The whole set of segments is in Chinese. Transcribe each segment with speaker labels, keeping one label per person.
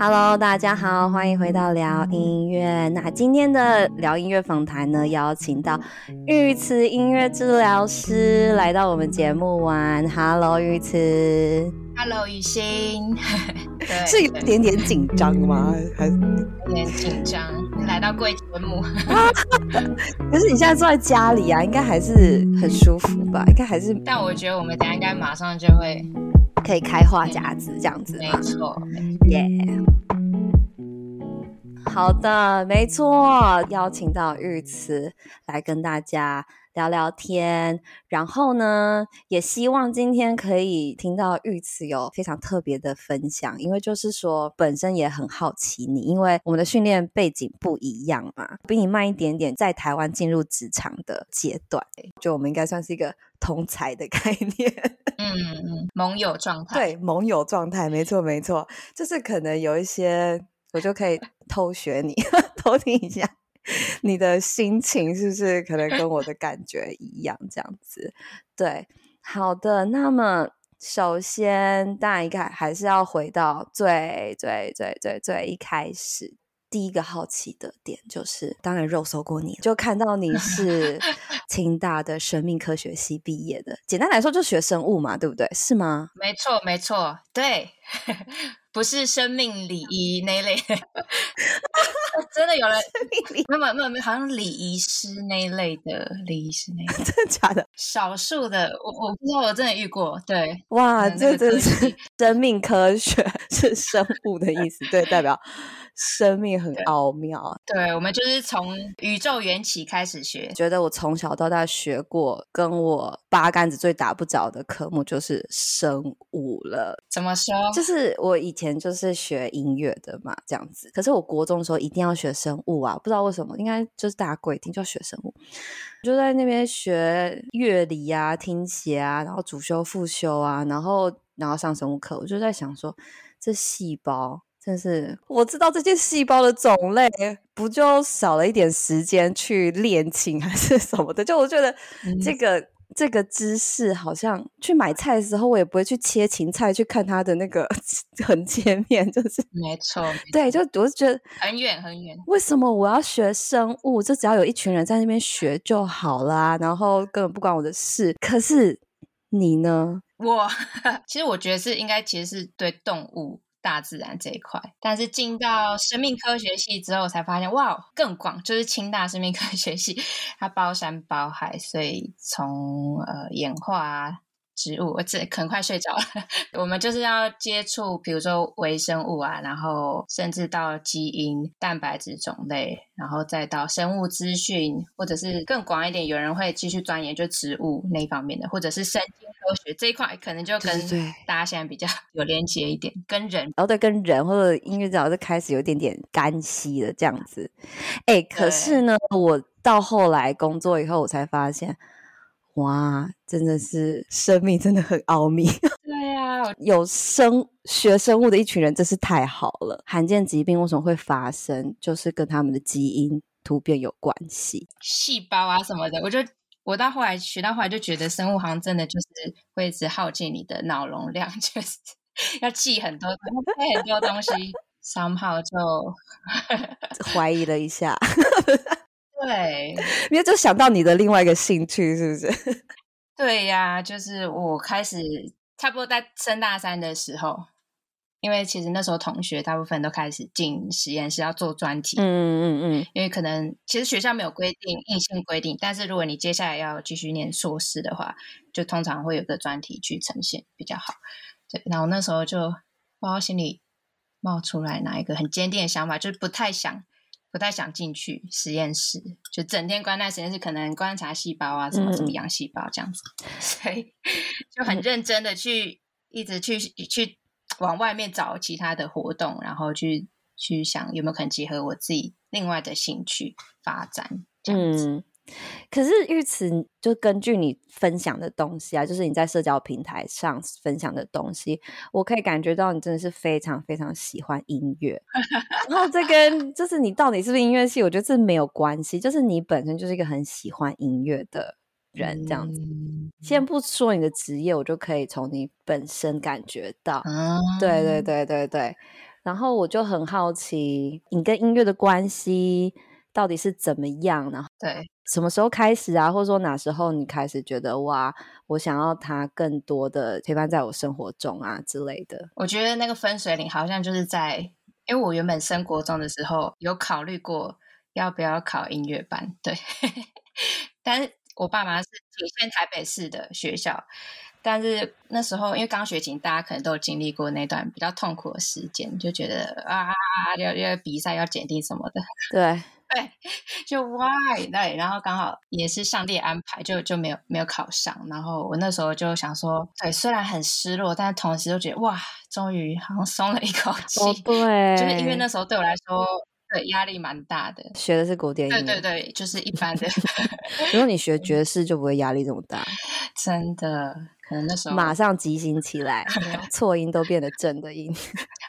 Speaker 1: Hello，大家好，欢迎回到聊音乐。那今天的聊音乐访谈呢，邀请到玉慈音乐治疗师来到我们节目玩。Hello，玉慈。
Speaker 2: Hello，雨欣。对，
Speaker 1: 是有一点点紧张吗？还是
Speaker 2: 有点紧张？你来到贵节目，
Speaker 1: 可是你现在坐在家里啊，应该还是很舒服吧？应该还是……
Speaker 2: 但我觉得我们等下应该马上就会。
Speaker 1: 可以开话匣子这样子，
Speaker 2: 没错，
Speaker 1: 耶、yeah。好的，没错，邀请到玉慈来跟大家聊聊天，然后呢，也希望今天可以听到玉慈有非常特别的分享，因为就是说本身也很好奇你，因为我们的训练背景不一样嘛，比你慢一点点，在台湾进入职场的阶段，就我们应该算是一个同才的概念。
Speaker 2: 嗯嗯，盟友状态，
Speaker 1: 对，盟友状态，没错没错，就是可能有一些，我就可以偷学你，偷听一下你的心情是不是可能跟我的感觉一样，这样子，对，好的，那么首先当然应该还是要回到最最最最最一开始。第一个好奇的点就是，当然肉搜过你，就看到你是 清大的生命科学系毕业的。简单来说，就学生物嘛，对不对？是吗？
Speaker 2: 没错，没错，对，不是生命礼仪那一类。真的有人没有没有没有，好像礼仪师那一类的礼仪师那一类，
Speaker 1: 真的假的？
Speaker 2: 少数的，我我不知道，我真的遇过。对，
Speaker 1: 哇，这真是生命科学是生物的意思，对，代表。生命很奥妙，
Speaker 2: 对，对，我们就是从宇宙缘起开始学。
Speaker 1: 觉得我从小到大学过，跟我八竿子最打不着的科目就是生物了。
Speaker 2: 怎么说？
Speaker 1: 就是我以前就是学音乐的嘛，这样子。可是我国中的时候一定要学生物啊，不知道为什么，应该就是大家规定就要学生物。就在那边学乐理啊、听写啊，然后主修、副修啊，然后然后上生物课，我就在想说，这细胞。真是我知道这些细胞的种类，不就少了一点时间去练琴还是什么的？就我觉得这个、嗯、这个知识，好像去买菜的时候，我也不会去切芹菜，去看它的那个 横切面，就是
Speaker 2: 没错。
Speaker 1: 对，就我就觉得
Speaker 2: 很远很远。
Speaker 1: 为什么我要学生物？就只要有一群人在那边学就好啦，然后根本不关我的事。可是你呢？
Speaker 2: 我 其实我觉得是应该，其实是对动物。大自然这一块，但是进到生命科学系之后，才发现哇，更广，就是清大生命科学系，它包山包海，所以从呃演化啊。植物，我这可能快睡着了。我们就是要接触，比如说微生物啊，然后甚至到基因、蛋白质种类，然后再到生物资讯，或者是更广一点，有人会继续钻研就植物那一方面的，或者是神经科学这一块，可能就跟大家现在比较有连接一点，跟人，
Speaker 1: 然后对，跟人或者音乐治疗就开始有一点点干系了这样子。哎，可是呢，我到后来工作以后，我才发现。哇，真的是生命真的很奥秘。
Speaker 2: 对呀、啊，
Speaker 1: 有生学生物的一群人真是太好了。罕见疾病为什么会发生，就是跟他们的基因突变有关系。
Speaker 2: 细胞啊什么的，我就我到后来学到后来就觉得生物好像真的就是会一直耗尽你的脑容量，就是要记很多背很多东西，somehow 就
Speaker 1: 怀疑了一下。
Speaker 2: 对，
Speaker 1: 因为就想到你的另外一个兴趣，是不是？
Speaker 2: 对呀，就是我开始差不多在升大三的时候，因为其实那时候同学大部分都开始进实验室要做专题，嗯嗯嗯，因为可能其实学校没有规定硬性规定，但是如果你接下来要继续念硕士的话，就通常会有个专题去呈现比较好。对，然后那时候就不知道心里冒出来哪一个很坚定的想法，就是不太想。不太想进去实验室，就整天关在实验室，可能观察细胞啊，什么什么养细胞这样子，嗯、所以就很认真的去一直去去往外面找其他的活动，然后去去想有没有可能结合我自己另外的兴趣发展这样子。嗯可是玉慈，就根据你分享的东西啊，就是你在社交平台上分享的东西，我可以感觉到你真的是非常非常喜欢音乐。然后这跟就是你到底是不是音乐系，我觉得这没有关系，就是你本身就是一个很喜欢音乐的人，这样子。嗯、先不说你的职业，我就可以从你本身感觉到。嗯、对对对对对。
Speaker 1: 然后我就很好奇，你跟音乐的关系到底是怎么样？然后
Speaker 2: 对，
Speaker 1: 什么时候开始啊？或者说哪时候你开始觉得哇，我想要他更多的陪伴在我生活中啊之类的？
Speaker 2: 我觉得那个分水岭好像就是在，因为我原本升国中的时候有考虑过要不要考音乐班，对，但是我爸妈是体现台北市的学校。但是那时候，因为刚学琴，大家可能都有经历过那段比较痛苦的时间，就觉得啊，要要比赛要检定什么的，
Speaker 1: 对
Speaker 2: 对，就 why 对，然后刚好也是上帝安排，就就没有没有考上。然后我那时候就想说，对，虽然很失落，但是同时又觉得哇，终于好像松了一口 气。
Speaker 1: 哦，对，
Speaker 2: 就是因为那时候对我来说，对压力蛮大的。
Speaker 1: 学的是古典音乐，
Speaker 2: 对对对，就是一般的。
Speaker 1: 如果你学 爵士，就不会压力这么大。
Speaker 2: 真的。可能那时候
Speaker 1: 马上即兴起来，错音都变得正的音，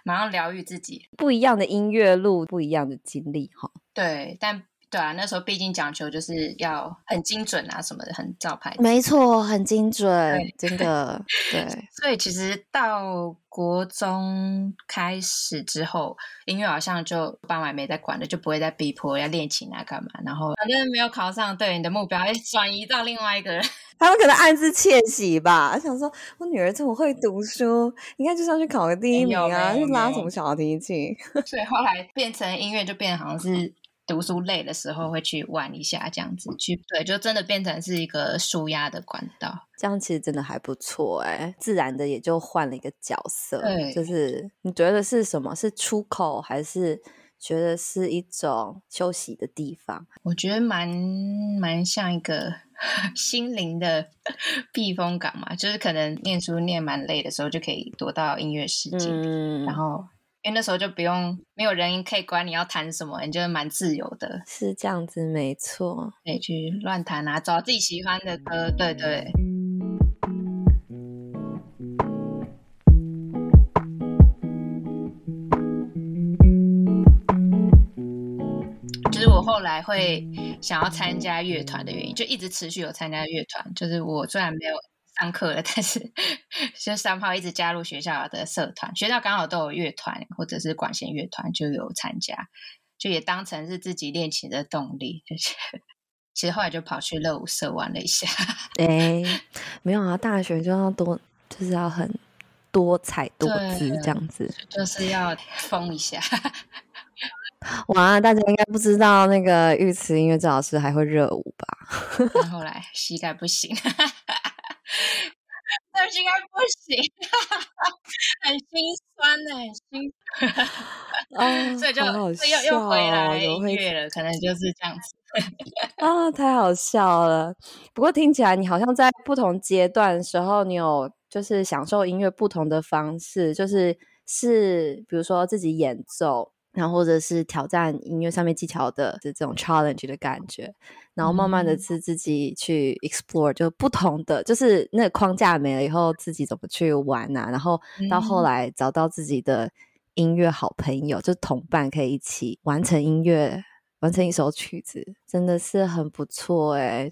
Speaker 2: 马上疗愈自己。不
Speaker 1: 一样的音乐路，不一样的经历，哈。
Speaker 2: 对，但。对啊，那时候毕竟讲求就是要很精准啊，什么的，很照牌。
Speaker 1: 没错，很精准，真的。对，
Speaker 2: 所以其实到国中开始之后，音乐好像就爸妈也没在管了，就不会再逼迫要练琴啊，干嘛。然后反正没有考上，对你的目标转移到另外一个人，
Speaker 1: 他们可能暗自窃喜吧，想说我女儿这么会读书，应该就是要去考个第一名啊，去拉什么小提琴。
Speaker 2: 所以后来变成音乐，就变得好像是。读书累的时候会去玩一下，这样子去对，就真的变成是一个舒压的管道。
Speaker 1: 这样其实真的还不错哎，自然的也就换了一个角色。
Speaker 2: 对，
Speaker 1: 就是你觉得是什么？是出口，还是觉得是一种休息的地方？
Speaker 2: 我觉得蛮蛮像一个 心灵的避风港嘛，就是可能念书念蛮累的时候，就可以躲到音乐世界，嗯，然后。因为那时候就不用没有人可以管你要弹什么，你就蛮自由的，
Speaker 1: 是这样子，没错，
Speaker 2: 可以去乱弹啊，找自己喜欢的歌，对对。就是我后来会想要参加乐团的原因，就一直持续有参加乐团，就是我虽然没有。上课了，但是就三炮一直加入学校的社团，学校刚好都有乐团或者是管弦乐团，就有参加，就也当成是自己练琴的动力。就是 其实后来就跑去热舞社玩了一下。
Speaker 1: 哎、欸，没有啊，大学就要多，就是要很多彩多姿这样子，
Speaker 2: 就是要疯一下。
Speaker 1: 哇，大家应该不知道那个玉慈音乐治老师还会热舞吧？
Speaker 2: 后来膝盖不行。那应该不行，很心酸呢，心酸。哦，所以就又又回来音乐了，可能就是这样子。
Speaker 1: 啊，太好笑了！不过听起来你好像在不同阶段的时候，你有就是享受音乐不同的方式，就是是比如说自己演奏。然后或者是挑战音乐上面技巧的这种 challenge 的感觉，然后慢慢的是自己去 explore，就不同的，就是那个框架没了以后，自己怎么去玩啊？然后到后来找到自己的音乐好朋友，就同伴可以一起完成音乐，完成一首曲子，真的是很不错哎。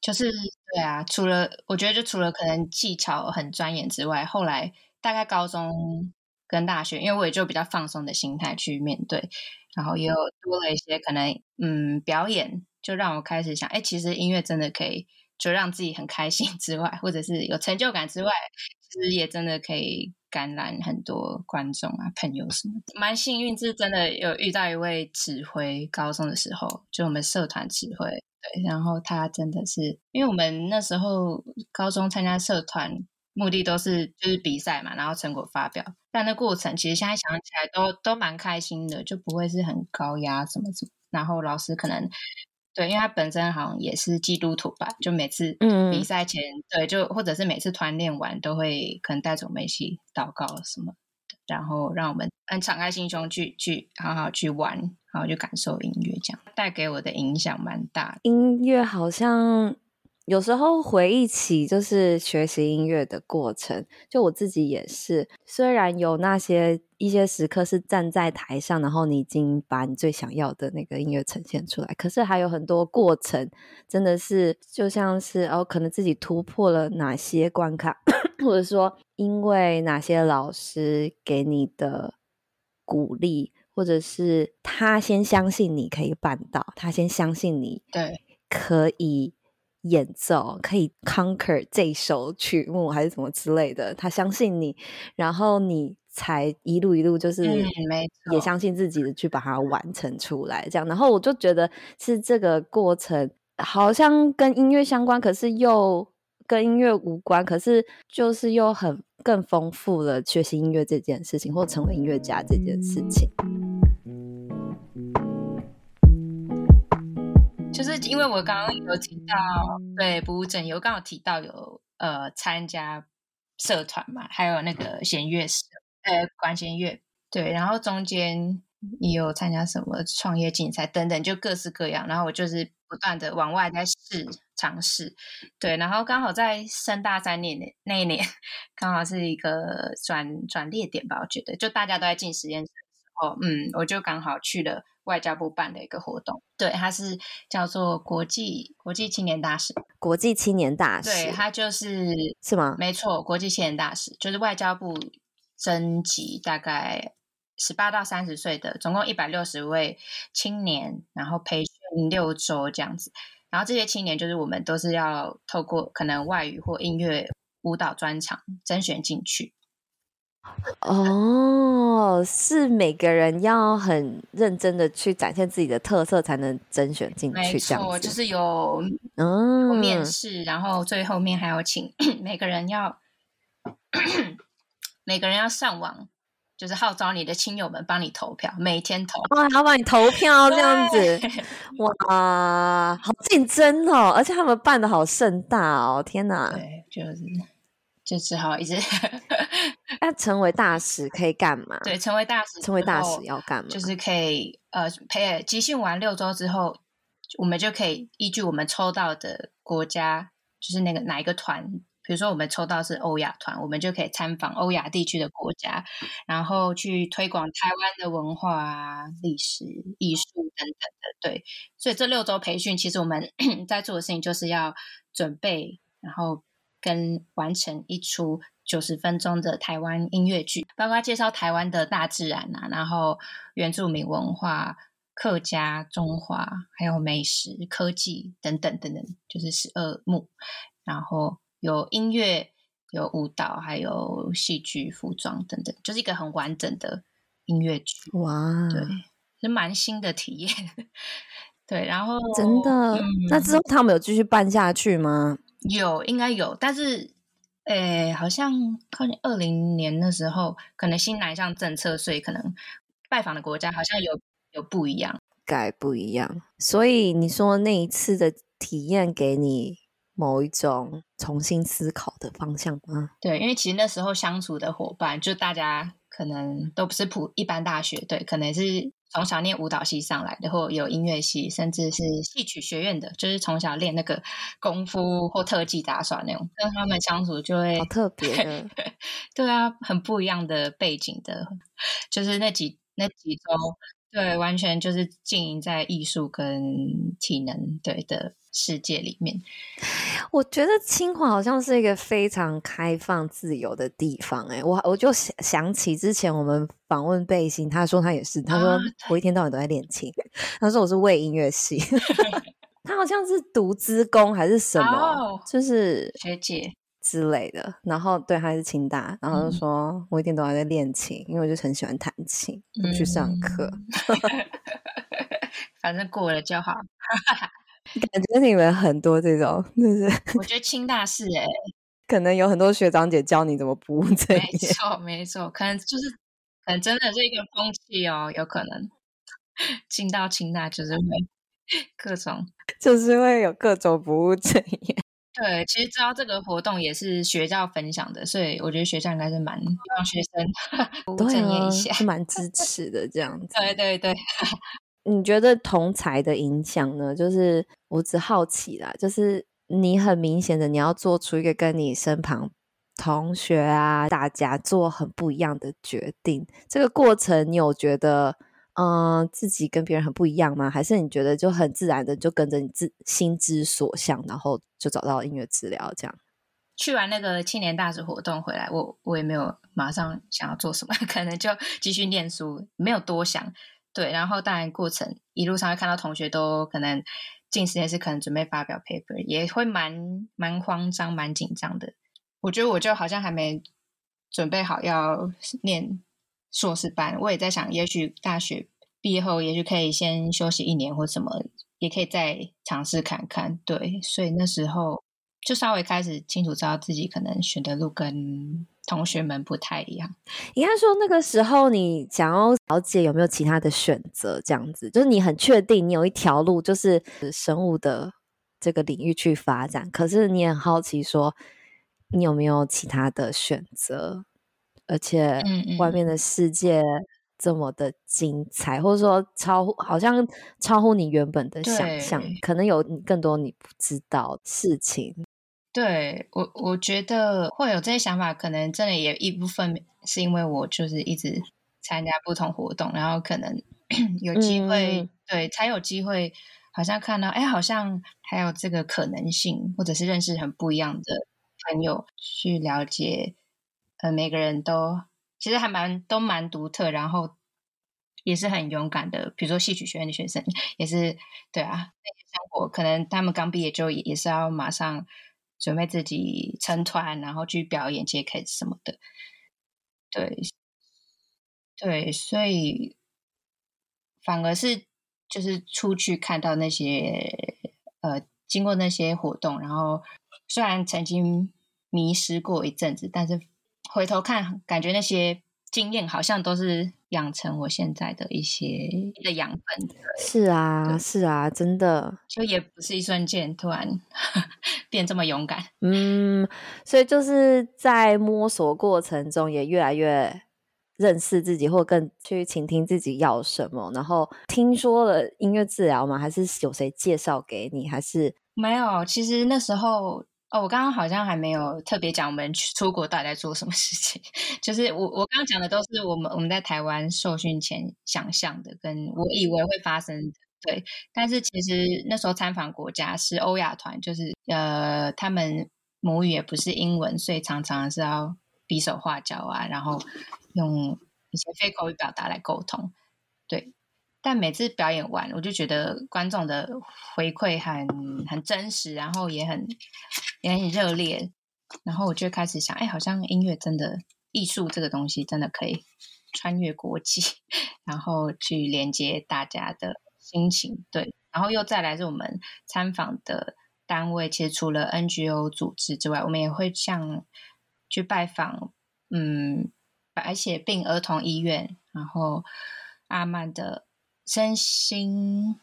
Speaker 2: 就是对啊，除了我觉得就除了可能技巧很钻研之外，后来大概高中。跟大学，因为我也就比较放松的心态去面对，然后也有多了一些可能，嗯，表演就让我开始想，哎，其实音乐真的可以，就让自己很开心之外，或者是有成就感之外，其实也真的可以感染很多观众啊、朋友什么的。蛮幸运，是真的有遇到一位指挥，高中的时候就我们社团指挥，对，然后他真的是，因为我们那时候高中参加社团。目的都是就是比赛嘛，然后成果发表，但那过程其实现在想起来都都蛮开心的，就不会是很高压什么什么。然后老师可能对，因为他本身好像也是基督徒吧，就每次比赛前，嗯、对，就或者是每次团练完都会可能带着我们一起祷告什么，然后让我们很敞开心胸去去好好去玩，然后去感受音乐，这样带给我的影响蛮大的。
Speaker 1: 音乐好像。有时候回忆起就是学习音乐的过程，就我自己也是。虽然有那些一些时刻是站在台上，然后你已经把你最想要的那个音乐呈现出来，可是还有很多过程，真的是就像是哦，可能自己突破了哪些关卡，或者说因为哪些老师给你的鼓励，或者是他先相信你可以办到，他先相信你对可以演奏，可以 conquer 这首曲目还是什么之类的，他相信你，然后你才一路一路就是也相信自己的去把它完成出来，这样。然后我就觉得是这个过程好像跟音乐相关，可是又跟音乐无关，可是就是又很更丰富了学习音乐这件事情，或成为音乐家这件事情。
Speaker 2: 就是因为我刚刚有提到，对不务正业，我刚好提到有呃参加社团嘛，还有那个弦乐社，呃管弦乐，对，然后中间也有参加什么创业竞赛等等，就各式各样。然后我就是不断的往外在试尝试，对，然后刚好在升大三年那一年，刚好是一个转转捩点吧，我觉得，就大家都在进实验室的时候，嗯，我就刚好去了。外交部办的一个活动，对，它是叫做国际国际青年大使。
Speaker 1: 国际青年大使，
Speaker 2: 对，它就是
Speaker 1: 是吗？
Speaker 2: 没错，国际青年大使就是外交部征集大概十八到三十岁的，总共一百六十位青年，然后培训六周这样子。然后这些青年就是我们都是要透过可能外语或音乐舞蹈专场甄选进去。
Speaker 1: 哦，是每个人要很认真的去展现自己的特色，才能甄选进去。这样子，
Speaker 2: 就是有嗯面试，然后最后面还要请 每个人要 每个人要上网，就是号召你的亲友们帮你投票，每天投
Speaker 1: 哇，还要帮你投票这样子，哇，好竞争哦！而且他们办的好盛大哦，天哪，
Speaker 2: 对，就是。就只好一直
Speaker 1: 那成为大使可以干嘛？
Speaker 2: 对，成为大使，
Speaker 1: 成为大使要干嘛？
Speaker 2: 就是可以呃，培集训完六周之后，我们就可以依据我们抽到的国家，就是那个哪一个团，比如说我们抽到是欧亚团，我们就可以参访欧亚地区的国家，然后去推广台湾的文化啊、历史、艺术等等的。对，所以这六周培训，其实我们 在做的事情就是要准备，然后。跟完成一出九十分钟的台湾音乐剧，包括介绍台湾的大自然啊，然后原住民文化、客家、中华，还有美食、科技等等等等，就是十二幕。然后有音乐、有舞蹈，还有戏剧、服装等等，就是一个很完整的音乐剧。哇，对，是蛮新的体验。对，然后
Speaker 1: 真的，嗯、那之后他们有继续办下去吗？
Speaker 2: 有，应该有，但是，诶，好像靠近二零年的时候，可能新南向政策，所以可能拜访的国家好像有有不一样，
Speaker 1: 改不一样。所以你说那一次的体验给你某一种重新思考的方向吗？
Speaker 2: 对，因为其实那时候相处的伙伴，就大家可能都不是普一般大学，对，可能是。从小念舞蹈系上来的，或有音乐系，甚至是戏曲学院的，就是从小练那个功夫或特技打耍那种，跟他们相处就会
Speaker 1: 好特别。
Speaker 2: 对啊，很不一样的背景的，就是那几那几周，对，完全就是经营在艺术跟体能对的世界里面。
Speaker 1: 我觉得清华好像是一个非常开放、自由的地方，欸。哎，我我就想想起之前我们访问贝心，他说他也是，他说我一天到晚都在练琴。他说我是为音乐系，他好像是读资工还是什么，哦、就是
Speaker 2: 学姐
Speaker 1: 之类的。然后对，他是清大，然后就说我一天都还在练琴，因为我就很喜欢弹琴，不去上课，
Speaker 2: 反正过了就好。
Speaker 1: 感觉你们很多这种，就是
Speaker 2: 我觉得清大是哎、欸，
Speaker 1: 可能有很多学长姐教你怎么不务正业。
Speaker 2: 没错没错，可能就是，可能真的是一个风气哦，有可能 进到清大就是会各种，
Speaker 1: 就是会有各种不务正业。
Speaker 2: 对，其实知道这个活动也是学校分享的，所以我觉得学校应该是蛮让学生 不务正业一下，
Speaker 1: 是蛮支持的这样子。
Speaker 2: 对对对。
Speaker 1: 你觉得同才的影响呢？就是我只好奇啦，就是你很明显的你要做出一个跟你身旁同学啊，大家做很不一样的决定，这个过程你有觉得嗯、自己跟别人很不一样吗？还是你觉得就很自然的就跟着你自心之所向，然后就找到音乐治疗这样？
Speaker 2: 去完那个青年大使活动回来，我我也没有马上想要做什么，可能就继续念书，没有多想。对，然后当然过程一路上会看到同学都可能进实验室，可能准备发表 paper，也会蛮蛮慌张、蛮紧张的。我觉得我就好像还没准备好要念硕士班，我也在想，也许大学毕业后，也许可以先休息一年或什么，也可以再尝试看看。对，所以那时候。就稍微开始清楚知道自己可能选的路跟同学们不太一样。
Speaker 1: 应该说那个时候你想要了解有没有其他的选择，这样子就是你很确定你有一条路就是生物的这个领域去发展，可是你很好奇说你有没有其他的选择，而且外面的世界这么的精彩，或者说超乎好像超乎你原本的想象，可能有更多你不知道事情。
Speaker 2: 对我，我觉得会有这些想法，可能真的也一部分是因为我就是一直参加不同活动，然后可能 有机会，嗯、对，才有机会，好像看到，哎，好像还有这个可能性，或者是认识很不一样的朋友，去了解，呃，每个人都其实还蛮都蛮独特，然后也是很勇敢的，比如说戏曲学院的学生，也是对啊，那些生活可能他们刚毕业就也也是要马上。准备自己成团，然后去表演、接 case 什么的，对，对，所以反而是就是出去看到那些呃，经过那些活动，然后虽然曾经迷失过一阵子，但是回头看，感觉那些经验好像都是。养成我现在的一些的养分，
Speaker 1: 是啊，是啊，真的，
Speaker 2: 就也不是一瞬间突然 变这么勇敢，
Speaker 1: 嗯，所以就是在摸索过程中也越来越认识自己，或更去倾听自己要什么。然后听说了音乐治疗吗？还是有谁介绍给你？还是
Speaker 2: 没有？其实那时候。哦，我刚刚好像还没有特别讲我们去出国到底在做什么事情。就是我我刚刚讲的都是我们我们在台湾受训前想象的，跟我以为会发生的。对，但是其实那时候参访国家是欧亚团，就是呃，他们母语也不是英文，所以常常是要比手画脚啊，然后用一些非口语表达来沟通。对。但每次表演完，我就觉得观众的回馈很很真实，然后也很也很热烈，然后我就开始想，哎，好像音乐真的艺术这个东西真的可以穿越国际，然后去连接大家的心情。对，然后又再来是我们参访的单位，其实除了 NGO 组织之外，我们也会像去拜访，嗯，白血病儿童医院，然后阿曼的。身心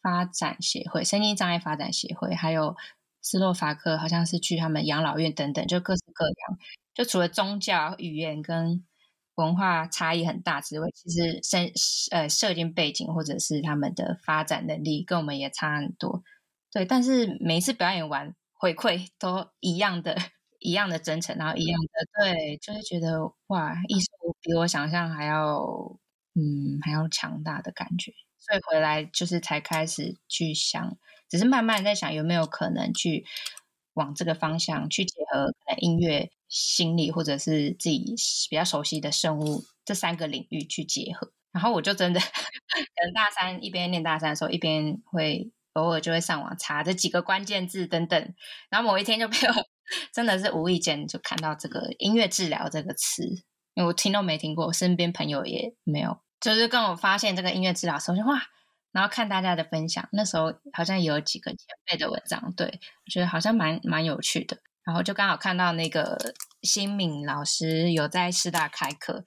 Speaker 2: 发展协会、身心障碍发展协会，还有斯洛伐克，好像是去他们养老院等等，就各式各样。就除了宗教、语言跟文化差异很大之外，其实身呃社经背景或者是他们的发展能力跟我们也差很多。对，但是每一次表演完回馈都一样的，一样的真诚，然后一样的对，就是觉得哇，艺术比我想象还要。嗯，还要强大的感觉，所以回来就是才开始去想，只是慢慢在想有没有可能去往这个方向去结合可能音乐、心理或者是自己比较熟悉的生物这三个领域去结合。然后我就真的，可能大三一边念大三的时候，一边会偶尔就会上网查这几个关键字等等。然后某一天就被我 真的是无意间就看到这个音乐治疗这个词，因为我听都没听过，身边朋友也没有。就是跟我发现这个音乐治疗的时候，就哇，然后看大家的分享，那时候好像也有几个前辈的文章，对，我觉得好像蛮蛮有趣的。然后就刚好看到那个新敏老师有在师大开课，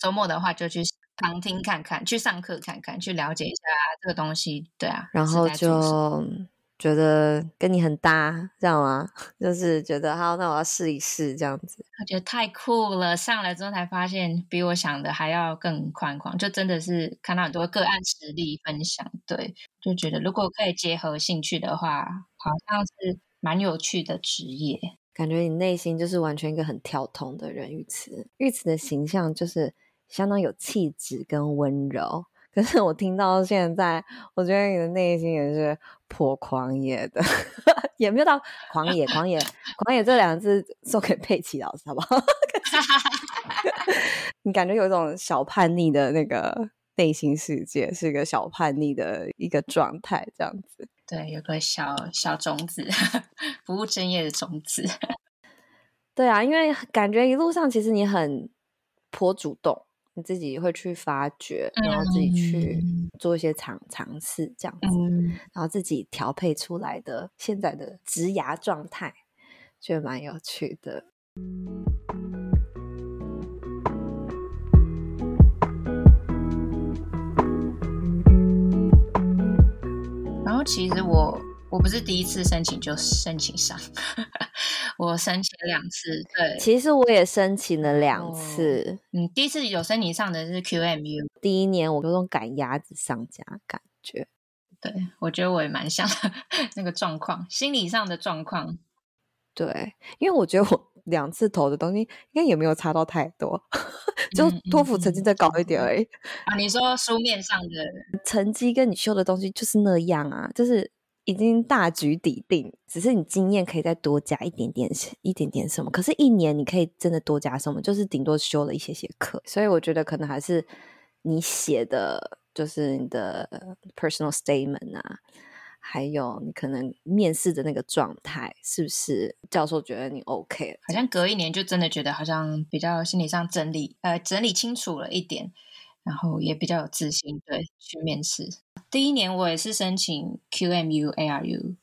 Speaker 2: 周末的话就去旁听看看，去上课看看，去了解一下这个东西，对啊，
Speaker 1: 然后就。觉得跟你很搭，这样吗？就是觉得好，那我要试一试这样子。
Speaker 2: 我觉得太酷了，上来之后才发现比我想的还要更宽广，就真的是看到很多个案实例分享，对，就觉得如果可以结合兴趣的话，好像是蛮有趣的职业。
Speaker 1: 感觉你内心就是完全一个很跳通的人，玉慈，玉慈的形象就是相当有气质跟温柔。可是我听到现在，我觉得你的内心也是颇狂野的，也没有到狂野、狂野、狂野这两个字送给佩奇老师，好不好？你感觉有一种小叛逆的那个内心世界，是一个小叛逆的一个状态，这样子。
Speaker 2: 对，有个小小种子，不务正业的种子。
Speaker 1: 对啊，因为感觉一路上其实你很颇主动。你自己会去发掘，然后自己去做一些尝尝试，这样子，嗯、然后自己调配出来的现在的植牙状态，觉得蛮有趣的。
Speaker 2: 然后其实我我不是第一次申请就申请上。我申请两次，对，
Speaker 1: 其实我也申请了两次。
Speaker 2: 嗯，第一次有申请上的是 QMU，
Speaker 1: 第一年我有种赶鸭子上架感觉。
Speaker 2: 对，我觉得我也蛮像那个状况，心理上的状况。
Speaker 1: 对，因为我觉得我 两次投的东西应该也没有差到太多，就托福成绩再高一点而已。
Speaker 2: 啊，你说书面上的
Speaker 1: 成绩跟你修的东西就是那样啊，就是。已经大局底定，只是你经验可以再多加一点点，一点点什么。可是，一年你可以真的多加什么？就是顶多修了一些些课。所以，我觉得可能还是你写的，就是你的 personal statement 啊，还有你可能面试的那个状态，是不是教授觉得你 OK？
Speaker 2: 好像隔一年就真的觉得好像比较心理上整理，呃，整理清楚了一点。然后也比较有自信，对，去面试。第一年我也是申请 QMU ARU，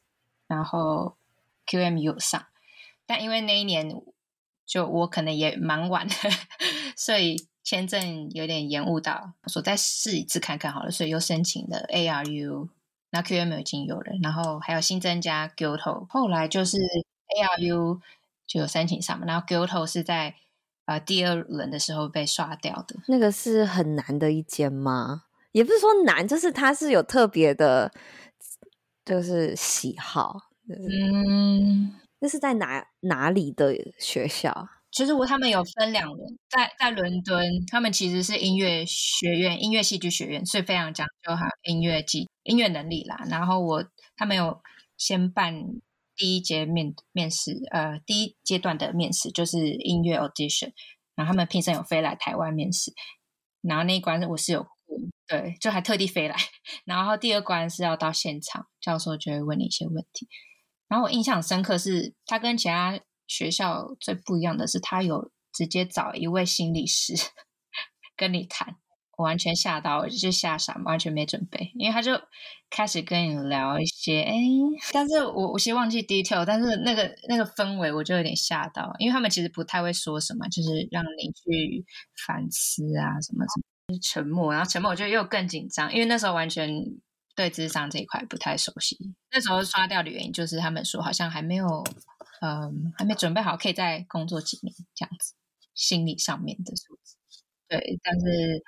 Speaker 2: 然后 QMU 上，但因为那一年就我可能也蛮晚的，所以签证有点延误到，我说再试一次看看好了，所以又申请了 ARU，那 QMU 已经有了，然后还有新增加 Kyoto，后来就是 ARU 就有申请上嘛，然后 Kyoto 是在。呃，第二轮的时候被刷掉的
Speaker 1: 那个是很难的一间吗？也不是说难，就是他是有特别的，就是喜好。嗯，那是在哪哪里的学校？
Speaker 2: 其实我他们有分两轮，在在伦敦，他们其实是音乐学院、音乐戏剧学院，所以非常讲究哈音乐技、音乐能力啦。然后我他们有先办。第一节面面试，呃，第一阶段的面试就是音乐 audition，然后他们评审有飞来台湾面试，然后那一关我是有过，对，就还特地飞来，然后第二关是要到现场，教授就会问你一些问题，然后我印象深刻是，他跟其他学校最不一样的是，他有直接找一位心理师 跟你谈。我完全吓到，我就吓傻，完全没准备。因为他就开始跟你聊一些，哎，但是我我先忘记 detail，但是那个那个氛围我就有点吓到，因为他们其实不太会说什么，就是让你去反思啊什么什么，沉默，然后沉默我就又更紧张，因为那时候完全对智商这一块不太熟悉。那时候刷掉的原因就是他们说好像还没有，嗯，还没准备好，可以再工作几年这样子，心理上面的数字。对，但是。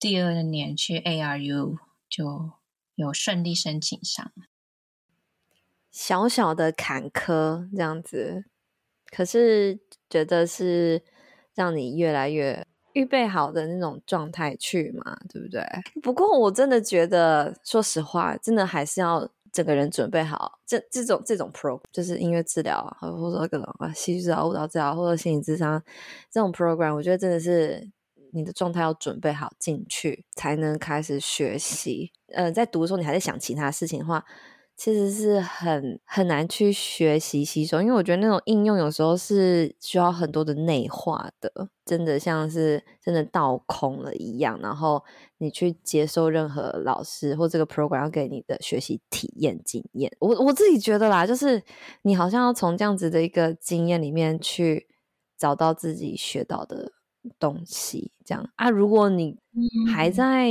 Speaker 2: 第二年去 ARU 就有顺利申请上，
Speaker 1: 小小的坎坷这样子，可是觉得是让你越来越预备好的那种状态去嘛，对不对？不过我真的觉得，说实话，真的还是要整个人准备好。这这种这种 pro 就是音乐治疗，或者说各种啊戏剧治疗、舞蹈治疗或者心理咨商这种 program，我觉得真的是。你的状态要准备好进去，才能开始学习。呃，在读的时候，你还在想其他事情的话，其实是很很难去学习吸收。因为我觉得那种应用有时候是需要很多的内化的，真的像是真的倒空了一样。然后你去接受任何老师或这个 program 要给你的学习体验经验，我我自己觉得啦，就是你好像要从这样子的一个经验里面去找到自己学到的。东西这样啊，如果你还在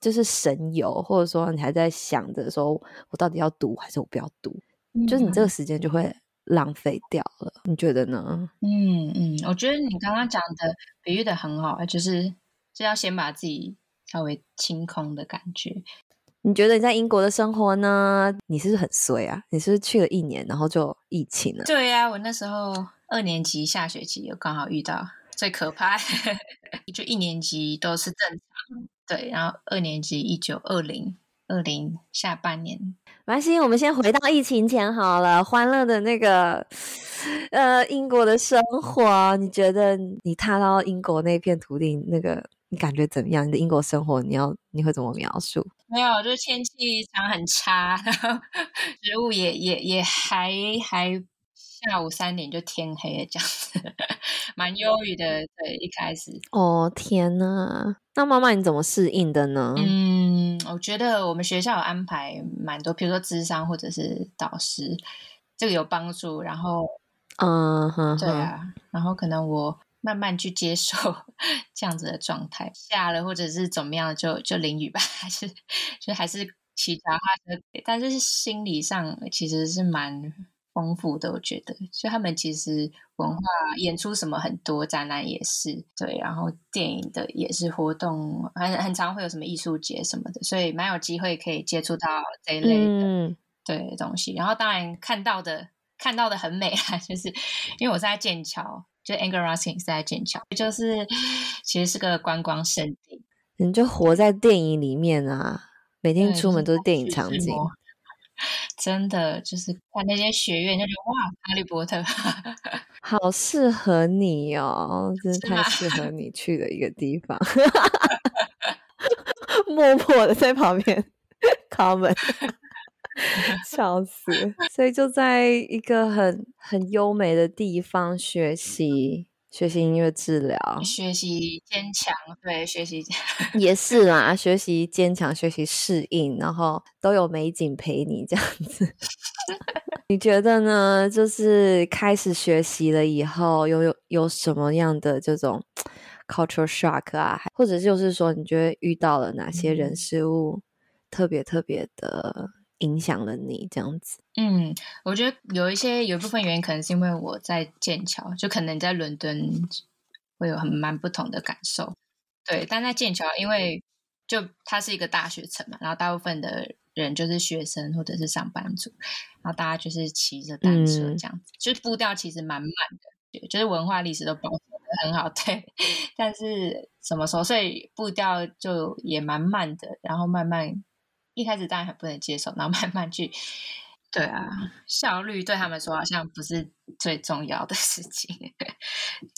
Speaker 1: 就是神游，或者说你还在想着说我到底要读还是我不要读，嗯、就是你这个时间就会浪费掉了。你觉得呢？
Speaker 2: 嗯嗯，我觉得你刚刚讲的比喻的很好，就是就要先把自己稍微清空的感觉。
Speaker 1: 你觉得你在英国的生活呢？你是不是很衰啊？你是不是去了一年，然后就疫情了？
Speaker 2: 对呀、啊，我那时候二年级下学期又刚好遇到。最可怕，就一年级都是正常，对，然后二年级一九二零二零下半年。
Speaker 1: 没关系，我们先回到疫情前好了，欢乐的那个呃英国的生活。你觉得你踏到英国那片土地，那个你感觉怎么样？你的英国生活，你要你会怎么描述？
Speaker 2: 没有，就是天气常很差，然后 食物也也也还还下午三点就天黑了这样子，蛮忧郁的。对，一开始。哦
Speaker 1: 天呐，那妈妈你怎么适应的呢？
Speaker 2: 嗯，我觉得我们学校有安排蛮多，比如说智商或者是导师，这个有帮助。然后，
Speaker 1: 嗯哼，
Speaker 2: 对啊，然后可能我。慢慢去接受 这样子的状态，下了或者是怎么样，就就淋雨吧，还是就还是骑脚踏车，但是心理上其实是蛮丰富的，我觉得。所以他们其实文化演出什么很多，展览也是对，然后电影的也是活动，很很常会有什么艺术节什么的，所以蛮有机会可以接触到这一类的、嗯、对东西。然后当然看到的看到的很美啊，就是因为我是在剑桥。就 Anglia Ruskin 是在剑桥，就是其实是个观光胜地。
Speaker 1: 你就活在电影里面啊，每天出门都是电影场景。
Speaker 2: 真的就是看那些学院，就觉得哇，哈利波特，
Speaker 1: 好适合你哦，真是太适合你去的一个地方。默默的在旁边 comment。笑死！所以就在一个很很优美的地方学习，学习音乐治疗，
Speaker 2: 学习坚强，对，学习
Speaker 1: 也 是啦，学习坚强，学习适应，然后都有美景陪你这样子。你觉得呢？就是开始学习了以后，有有有什么样的这种 cultural shock 啊？或者就是说，你觉得遇到了哪些人事物特别特别的？影响了你这样子，
Speaker 2: 嗯，我觉得有一些有一部分原因，可能是因为我在剑桥，就可能在伦敦会有很蛮不同的感受，对。但在剑桥，因为就它是一个大学城嘛，然后大部分的人就是学生或者是上班族，然后大家就是骑着单车这样子，嗯、就是步调其实蛮慢的，就是文化历史都保存得很好，对。但是怎么说，所以步调就也蛮慢的，然后慢慢。一开始当然很不能接受，然后慢慢去，对啊，效率对他们说好像不是最重要的事情，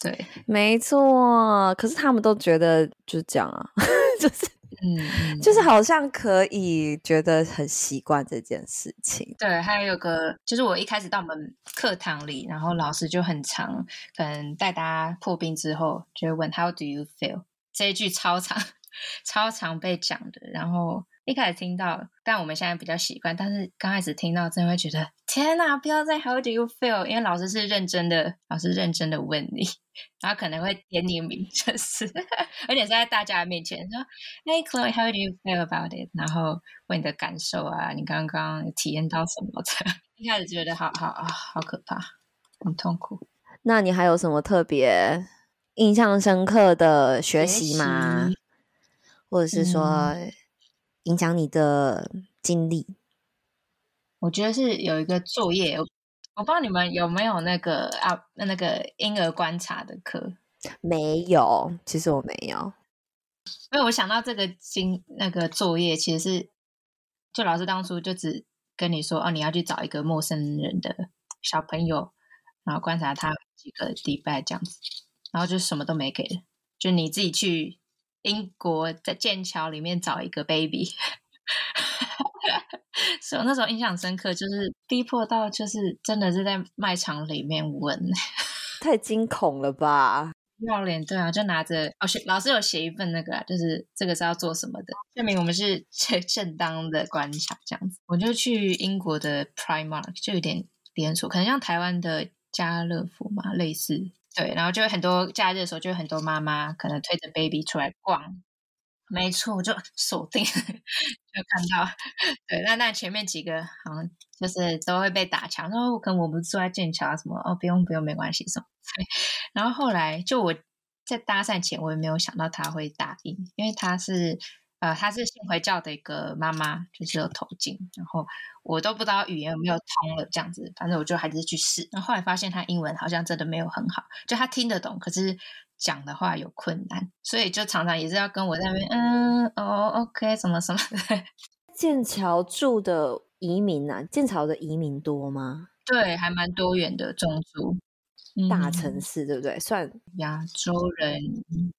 Speaker 2: 对，
Speaker 1: 没错。可是他们都觉得就是这样啊，就是嗯，就是好像可以觉得很习惯这件事情。
Speaker 2: 对，还有个就是我一开始到我们课堂里，然后老师就很常可能带大家破冰之后，就会问 How do you feel？这一句超长、超常被讲的，然后。一开始听到，但我们现在比较习惯。但是刚开始听到，真的会觉得天哪！不要再 How do you feel？因为老师是认真的，老师认真的问你，然后可能会点你名，就是而且是在大家面前说：“Hey Chloe，How do you feel about it？” 然后问你的感受啊，你刚刚体验到什么的？一开始觉得好好啊好可怕，很痛苦。
Speaker 1: 那你还有什么特别印象深刻的学习吗？或者是说？嗯影响你的经历，
Speaker 2: 我觉得是有一个作业，我不知道你们有没有那个啊，那个婴儿观察的课？
Speaker 1: 没有，其实我没有。
Speaker 2: 因为我想到这个经那个作业，其实是就老师当初就只跟你说哦，你要去找一个陌生人的小朋友，然后观察他几个礼拜这样子，然后就什么都没给，就你自己去。英国在剑桥里面找一个 baby，所以那时候印象深刻，就是逼迫到就是真的是在卖场里面闻，
Speaker 1: 太惊恐了吧？
Speaker 2: 要脸，对啊，就拿着哦，老师有写一份那个，就是这个是要做什么的，证明我们是正正当的观察这样子。我就去英国的 Primark，就有点连锁，可能像台湾的家乐福嘛，类似。对，然后就会很多假日的时候，就会很多妈妈可能推着 baby 出来逛。没错，我就锁定，就看到。对，那那前面几个好像就是都会被打枪，说可能我们住在剑桥啊什么，哦，不用不用，没关系什么。然后后来就我在搭讪前，我也没有想到他会答应，因为他是。呃，她是信回教的一个妈妈，就是有头巾，然后我都不知道语言有没有通了这样子，反正我就还是去试，然后后来发现他英文好像真的没有很好，就他听得懂，可是讲的话有困难，所以就常常也是要跟我在那边，嗯，哦，OK，什么什么的。
Speaker 1: 剑桥住的移民啊，剑桥的移民多吗？
Speaker 2: 对，还蛮多元的种族。
Speaker 1: 大城市对不对？算
Speaker 2: 亚洲人，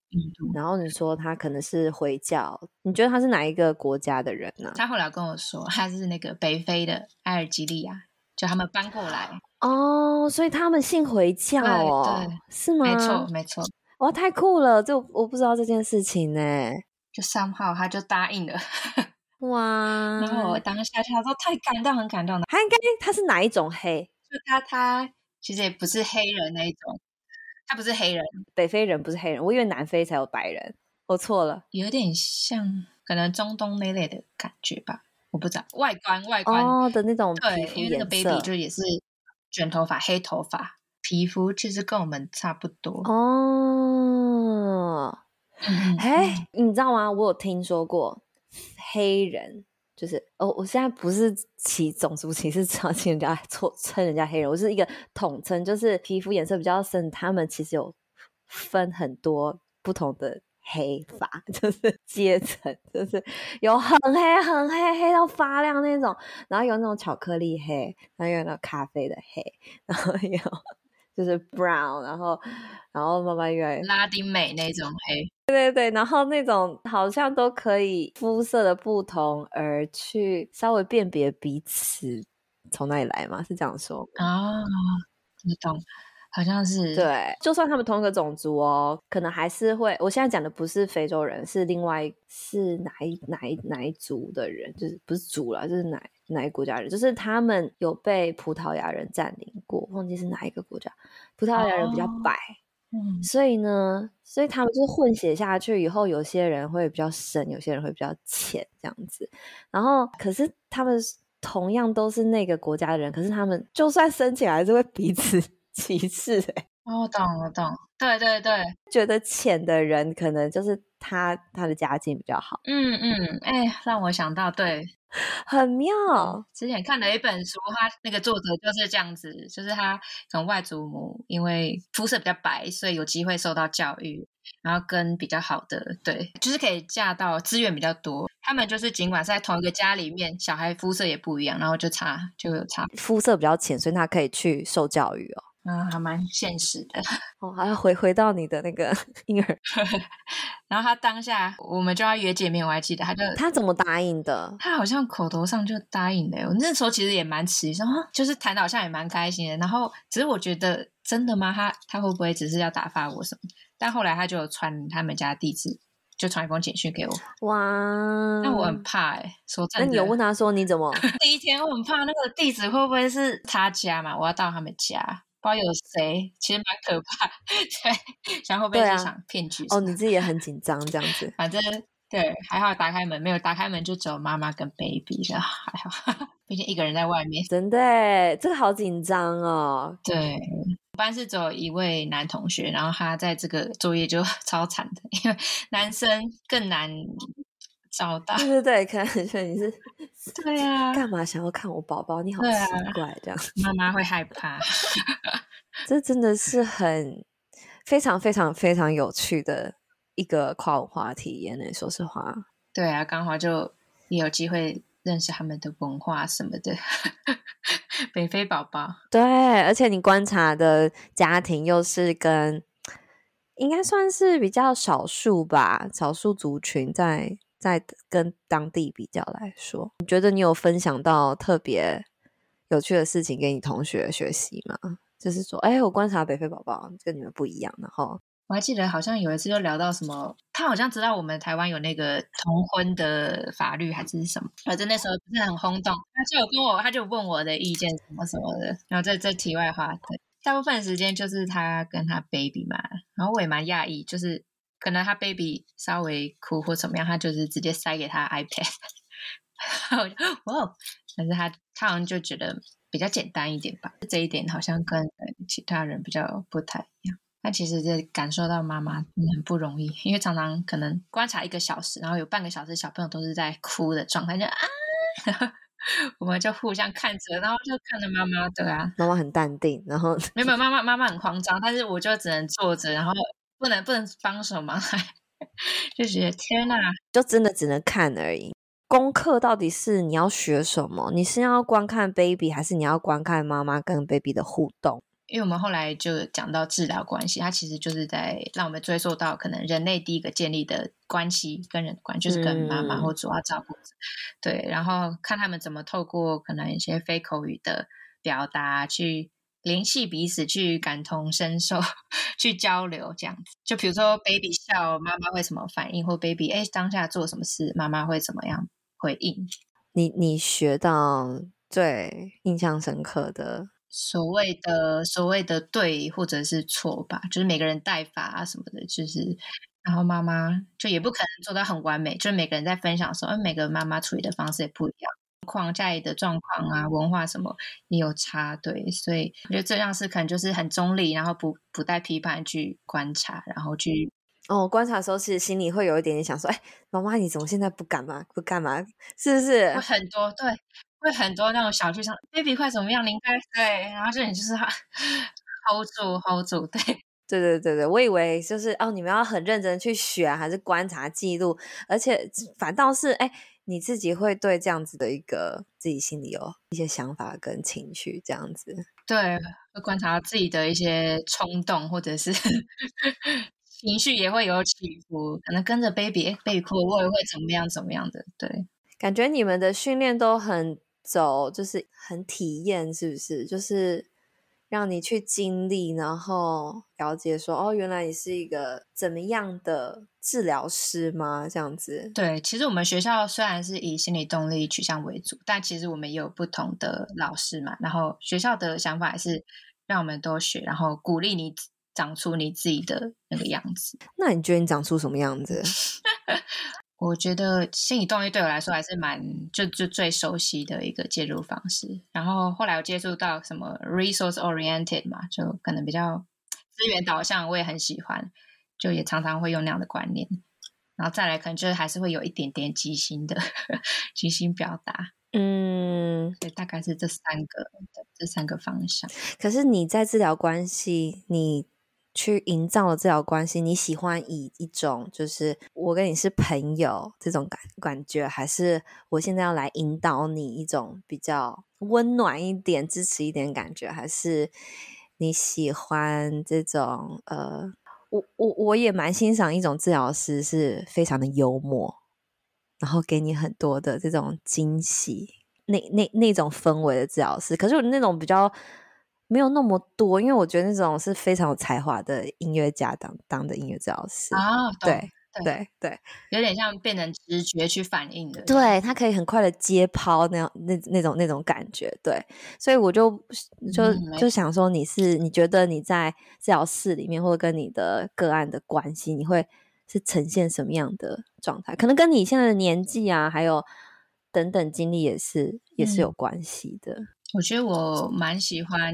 Speaker 2: 印度。
Speaker 1: 然后你说他可能是回教，你觉得他是哪一个国家的人呢？
Speaker 2: 他后来跟我说，他是那个北非的埃尔及利亚，就他们搬过来
Speaker 1: 哦，所以他们信回教哦，是吗？
Speaker 2: 没错，没错。
Speaker 1: 哇，太酷了！就我不知道这件事情呢，
Speaker 2: 就三号他就答应了，
Speaker 1: 哇！
Speaker 2: 然后我当下他说太感动，很感动的。
Speaker 1: 他应该他是哪一种黑？
Speaker 2: 就他他。其实也不是黑人那一种，他不是黑人，
Speaker 1: 北非人不是黑人，我以为南非才有白人，我错了，
Speaker 2: 有点像可能中东那类的感觉吧，我不知道外观外观
Speaker 1: 哦的那种，
Speaker 2: 对，因为那个 baby 就也是卷头发黑头发，皮肤其实跟我们差不多
Speaker 1: 哦。哎，你知道吗？我有听说过黑人。就是哦，我现在不是起种族歧视，称人家错称人家黑人，我是一个统称，就是皮肤颜色比较深，他们其实有分很多不同的黑发，就是阶层，就是有很黑很黑黑到发亮那种，然后有那种巧克力黑，然后有那咖啡的黑，然后有就是 brown，然后然后慢慢越来越
Speaker 2: 拉丁美那种黑。
Speaker 1: 对对对，然后那种好像都可以肤色的不同而去稍微辨别彼此从哪里来嘛，是这样说
Speaker 2: 啊？你懂，好像是
Speaker 1: 对，就算他们同一个种族哦，可能还是会。我现在讲的不是非洲人，是另外是哪一哪一哪一族的人，就是不是族了，就是哪哪一国家人，就是他们有被葡萄牙人占领过，忘记是哪一个国家，葡萄牙人比较白。哦嗯，所以呢，所以他们就是混血下去以后，有些人会比较深，有些人会比较浅，这样子。然后，可是他们同样都是那个国家的人，可是他们就算生起来，还是会彼此 歧视、欸。哎，
Speaker 2: 我懂，我懂。对对对，
Speaker 1: 觉得浅的人可能就是他他的家境比较好。
Speaker 2: 嗯嗯，哎、欸，让我想到，对。
Speaker 1: 很妙。
Speaker 2: 之前看了一本书，他那个作者就是这样子，就是他可能外祖母因为肤色比较白，所以有机会受到教育，然后跟比较好的，对，就是可以嫁到资源比较多。他们就是尽管是在同一个家里面，小孩肤色也不一样，然后就差就有差，
Speaker 1: 肤色比较浅，所以他可以去受教育哦。
Speaker 2: 嗯，还蛮现实的。
Speaker 1: 哦，还要回回到你的那个 婴儿。
Speaker 2: 然后他当下我们就要约见面，我还记得，他就
Speaker 1: 他怎么答应的？
Speaker 2: 他好像口头上就答应的。我那时候其实也蛮迟疑，说就是谈的好像也蛮开心的。然后只是我觉得真的吗？他他会不会只是要打发我什么？但后来他就有传他们家地址，就传一封简讯给我。哇！那我很怕哎、欸，说真的。
Speaker 1: 那你有问他说你怎么？
Speaker 2: 第一天我很怕那个地址会不会是他家嘛？我要到他们家。不知道有谁，其实蛮可怕。对，想会不会是场骗局？
Speaker 1: 哦，你自己也很紧张这样子。
Speaker 2: 反正对，还好打开门没有打开门，就只有妈妈跟 baby 了，还好。毕竟一个人在外面，
Speaker 1: 真的，这个好紧张哦。
Speaker 2: 对，我班是只有一位男同学，然后他在这个作业就 超惨的，因为男生更难。找到
Speaker 1: 对对对，可能觉得你是
Speaker 2: 对啊，
Speaker 1: 干嘛想要看我宝宝？你好奇怪，这样
Speaker 2: 妈妈会害怕。
Speaker 1: 这真的是很非常非常非常有趣的一个跨文化体验呢。说实话，
Speaker 2: 对啊，刚好就也有机会认识他们的文化什么的。北非宝宝，
Speaker 1: 对，而且你观察的家庭又是跟应该算是比较少数吧，少数族群在。在跟当地比较来说，你觉得你有分享到特别有趣的事情给你同学学习吗？就是说，哎，我观察北非宝宝跟你们不一样。然后
Speaker 2: 我还记得好像有一次就聊到什么，他好像知道我们台湾有那个同婚的法律还是什么，反正那时候不是很轰动。他就有跟我，他就问我的意见什么什么的。然后在这题外话，对，大部分时间就是他跟他 baby 嘛，然后我也蛮讶异，就是。可能他 baby 稍微哭或怎么样，他就是直接塞给他 iPad，哇！但是他他好像就觉得比较简单一点吧，这一点好像跟其他人比较不太一样。那其实就感受到妈妈很不容易，因为常常可能观察一个小时，然后有半个小时小朋友都是在哭的状态，就啊，我们就互相看着，然后就看着妈妈，对啊，
Speaker 1: 妈妈很淡定，然后
Speaker 2: 没有妈妈妈妈很慌张，但是我就只能坐着，然后。不能不能帮什么，就觉得天哪，
Speaker 1: 就真的只能看而已。功课到底是你要学什么？你是要观看 baby，还是你要观看妈妈跟 baby 的互动？
Speaker 2: 因为我们后来就讲到治疗关系，它其实就是在让我们追溯到可能人类第一个建立的关系跟人的关，就是跟妈妈或主要照顾者。嗯、对，然后看他们怎么透过可能一些非口语的表达去联系彼此，去感同身受，去交流这样子。就比如说 baby 笑，妈妈会什么反应，或 baby 哎当下做什么事，妈妈会怎么样回应？
Speaker 1: 你你学到最印象深刻的？
Speaker 2: 所谓的所谓的对或者是错吧，就是每个人带法啊什么的，就是然后妈妈就也不可能做到很完美，就是每个人在分享的时候，每个妈妈处理的方式也不一样，框架里的状况啊、文化什么也有差，对，所以我觉得这样是可能就是很中立，然后不不带批判去观察，然后去
Speaker 1: 哦观察的时候，其实心里会有一点点想说，哎，妈妈你怎么现在不干嘛不干嘛？是不是？
Speaker 2: 会很多对。会很多那种小剧场，baby 快怎么样？你应该对，然后这里就是他 hold 住，hold 住，对，
Speaker 1: 对对对对，我以为就是哦，你们要很认真去学，还是观察记录，而且反倒是哎，你自己会对这样子的一个自己心里有一些想法跟情绪，这样子，
Speaker 2: 对，会观察自己的一些冲动，或者是 情绪也会有起伏，可能跟着 baby，哎，baby 哭，我也会怎么样怎么样的，对，
Speaker 1: 感觉你们的训练都很。走就是很体验，是不是？就是让你去经历，然后了解说，哦，原来你是一个怎么样的治疗师吗？这样子。
Speaker 2: 对，其实我们学校虽然是以心理动力取向为主，但其实我们也有不同的老师嘛。然后学校的想法是让我们多学，然后鼓励你长出你自己的那个样子。
Speaker 1: 那你觉得你长出什么样子？
Speaker 2: 我觉得心理动力对我来说还是蛮就就最熟悉的一个介入方式。然后后来我接触到什么 resource oriented 嘛，就可能比较资源导向，我也很喜欢，就也常常会用那样的观念。然后再来，可能就是还是会有一点点即兴的 即兴表达。嗯，所以大概是这三个这三个方向。
Speaker 1: 可是你在治疗关系，你。去营造了治疗关系，你喜欢以一种就是我跟你是朋友这种感感觉，还是我现在要来引导你一种比较温暖一点、支持一点感觉，还是你喜欢这种呃，我我我也蛮欣赏一种治疗师是非常的幽默，然后给你很多的这种惊喜，那那那种氛围的治疗师，可是我那种比较。没有那么多，因为我觉得那种是非常有才华的音乐家当当的音乐治疗师
Speaker 2: 啊，
Speaker 1: 对对对，
Speaker 2: 有点像变成直觉去反应的，
Speaker 1: 对，他。可以很快的接抛那样那那种那种感觉，对，所以我就就、嗯、就想说，你是你觉得你在治疗室里面或者跟你的个案的关系，你会是呈现什么样的状态？可能跟你现在的年纪啊，还有等等经历也是也是有关系的。嗯
Speaker 2: 我觉得我蛮喜欢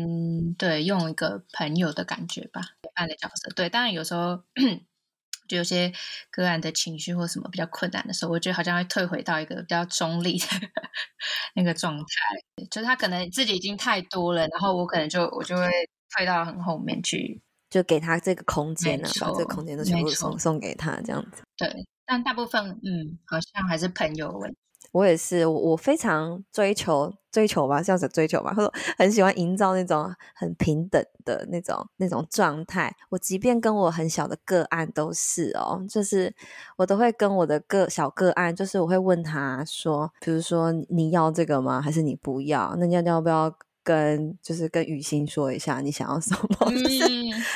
Speaker 2: 对用一个朋友的感觉吧，陪伴的角色。对，当然有时候 就有些个案的情绪或什么比较困难的时候，我觉得好像会退回到一个比较中立的 那个状态，就是他可能自己已经太多了，然后我可能就我就会退到很后面去，
Speaker 1: 就给他这个空间呢，把这个空间都全部送送给他这样子。
Speaker 2: 对，但大部分嗯，好像还是朋友问题。
Speaker 1: 我也是，我我非常追求追求吧，这样子追求吧。很喜欢营造那种很平等的那种那种状态。我即便跟我很小的个案都是哦，就是我都会跟我的个小个案，就是我会问他说，比如说你要这个吗？还是你不要？那你要要不要跟就是跟雨欣说一下你想要什么？嗯、就是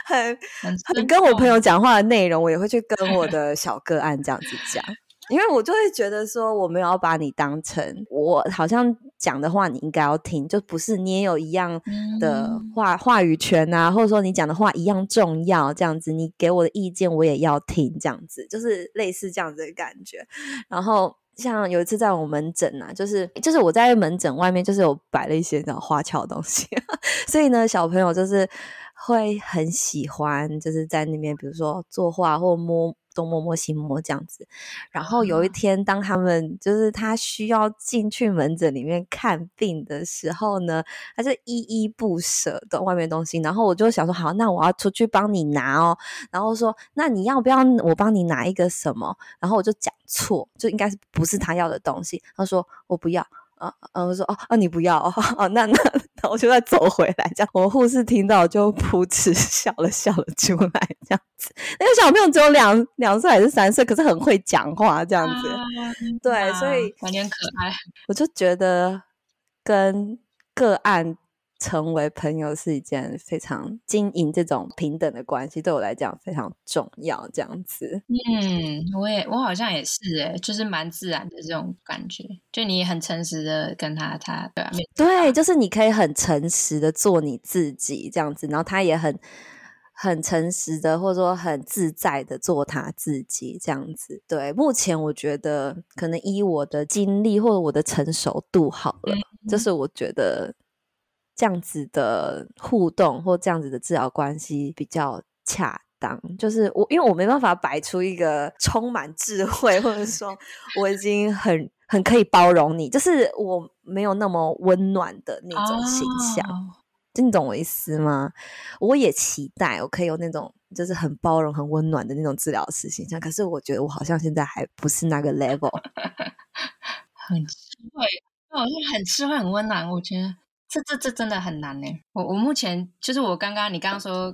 Speaker 1: 很很，很跟我朋友讲话的内容，我也会去跟我的小个案这样子讲。因为我就会觉得说，我没有要把你当成我好像讲的话，你应该要听，就不是你也有一样的话话语权啊，或者说你讲的话一样重要，这样子，你给我的意见我也要听，这样子，就是类似这样子的感觉。然后像有一次在我门诊啊，就是就是我在门诊外面就是有摆了一些那种花俏的东西，所以呢，小朋友就是会很喜欢，就是在那边比如说作画或摸。东摸摸西摸这样子。然后有一天，当他们就是他需要进去门诊里面看病的时候呢，他就依依不舍的外面东西。然后我就想说，好，那我要出去帮你拿哦。然后说，那你要不要我帮你拿一个什么？然后我就讲错，就应该是不是他要的东西。他说我不要。啊，啊，我说哦，啊，你不要哦，哦，那那，那我就再走回来，这样，我护士听到就噗嗤 笑了笑了出来，这样子。那个小朋友只有两两岁还是三岁，可是很会讲话，这样子。啊、对，所以
Speaker 2: 有点可爱。
Speaker 1: 我就觉得跟个案。成为朋友是一件非常经营这种平等的关系，对我来讲非常重要。这样子，
Speaker 2: 嗯，我也我好像也是诶，就是蛮自然的这种感觉。就你很诚实的跟他，他对啊，
Speaker 1: 对，就是你可以很诚实的做你自己这样子，然后他也很很诚实的或者说很自在的做他自己这样子。对，目前我觉得可能依我的经历或者我的成熟度好了，嗯、就是我觉得。这样子的互动或这样子的治疗关系比较恰当，就是我因为我没办法摆出一个充满智慧，或者说 我已经很很可以包容你，就是我没有那么温暖的那种形象，听、oh. 懂我意思吗？我也期待我可以有那种就是很包容、很温暖的那种治疗师形象，可是我觉得我好像现在还不是那个 level，
Speaker 2: 很智慧，我是很智慧、很温暖，我觉得。这这这真的很难呢。我我目前就是我刚刚你刚刚说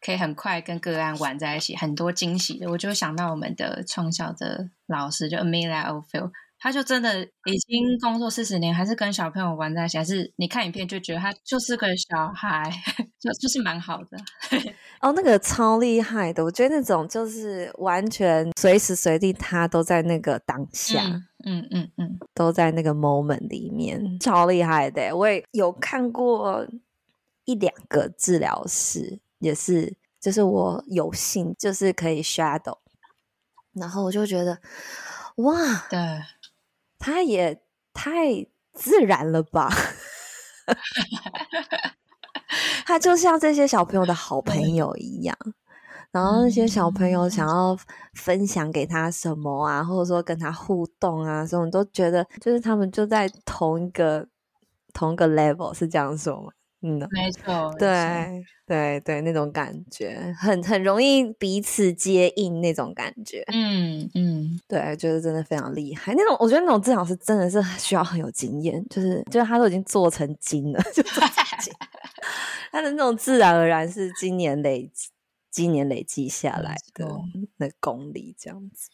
Speaker 2: 可以很快跟个案玩在一起，很多惊喜的，我就想到我们的创校的老师就 Amelia Oldfield。他就真的已经工作四十年，还是跟小朋友玩在一起，还是你看影片就觉得他就是个小孩，就就是蛮好的。
Speaker 1: 哦，那个超厉害的，我觉得那种就是完全随时随地他都在那个当下，
Speaker 2: 嗯嗯嗯，嗯，
Speaker 1: 都在那个 moment 里面，超厉害的。我也有看过一两个治疗师，也是，就是我有幸就是可以 shadow，然后我就觉得哇，
Speaker 2: 对。
Speaker 1: 他也太自然了吧！他就像这些小朋友的好朋友一样，然后那些小朋友想要分享给他什么啊，或者说跟他互动啊，什么都觉得就是他们就在同一个同一个 level，是这样说吗？嗯，
Speaker 2: 没错，
Speaker 1: 对对对，那种感觉很很容易彼此接应那种感觉，
Speaker 2: 嗯嗯，
Speaker 1: 对，就是真的非常厉害。那种我觉得那种治疗师真的是需要很有经验，就是就是他都已经做成精了，就做成精他的那种自然而然是今年累积年累积下来的那功力，这样子。